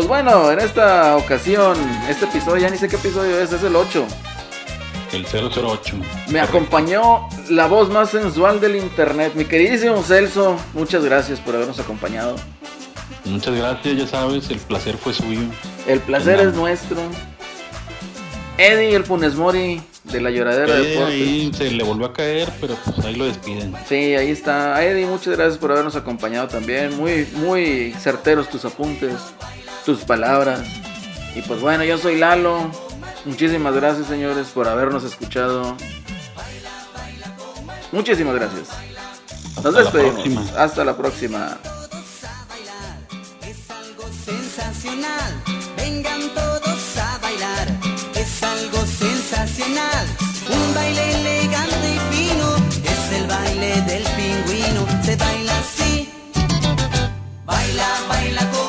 S1: Pues bueno, en esta ocasión, este episodio, ya ni sé qué episodio es, es el 8.
S3: El 008.
S1: Me acompañó la voz más sensual del internet, mi queridísimo Celso. Muchas gracias por habernos acompañado.
S3: Muchas gracias, ya sabes, el placer fue suyo.
S1: El placer es nuestro. Eddie, el Funes Mori de la lloradera de deportes.
S3: ahí se le volvió a caer, pero pues ahí lo despiden.
S1: Sí, ahí está. Eddie, muchas gracias por habernos acompañado también. Muy, muy certeros tus apuntes, tus palabras. Y pues bueno, yo soy Lalo. Muchísimas gracias, señores, por habernos escuchado. Muchísimas gracias. Nos despedimos.
S3: Hasta la próxima.
S1: Es algo sensacional.
S7: Vengan todos a bailar. Es algo sensacional. Un baile elegante y fino. Es el baile del pingüino. Se baila así. Baila, baila con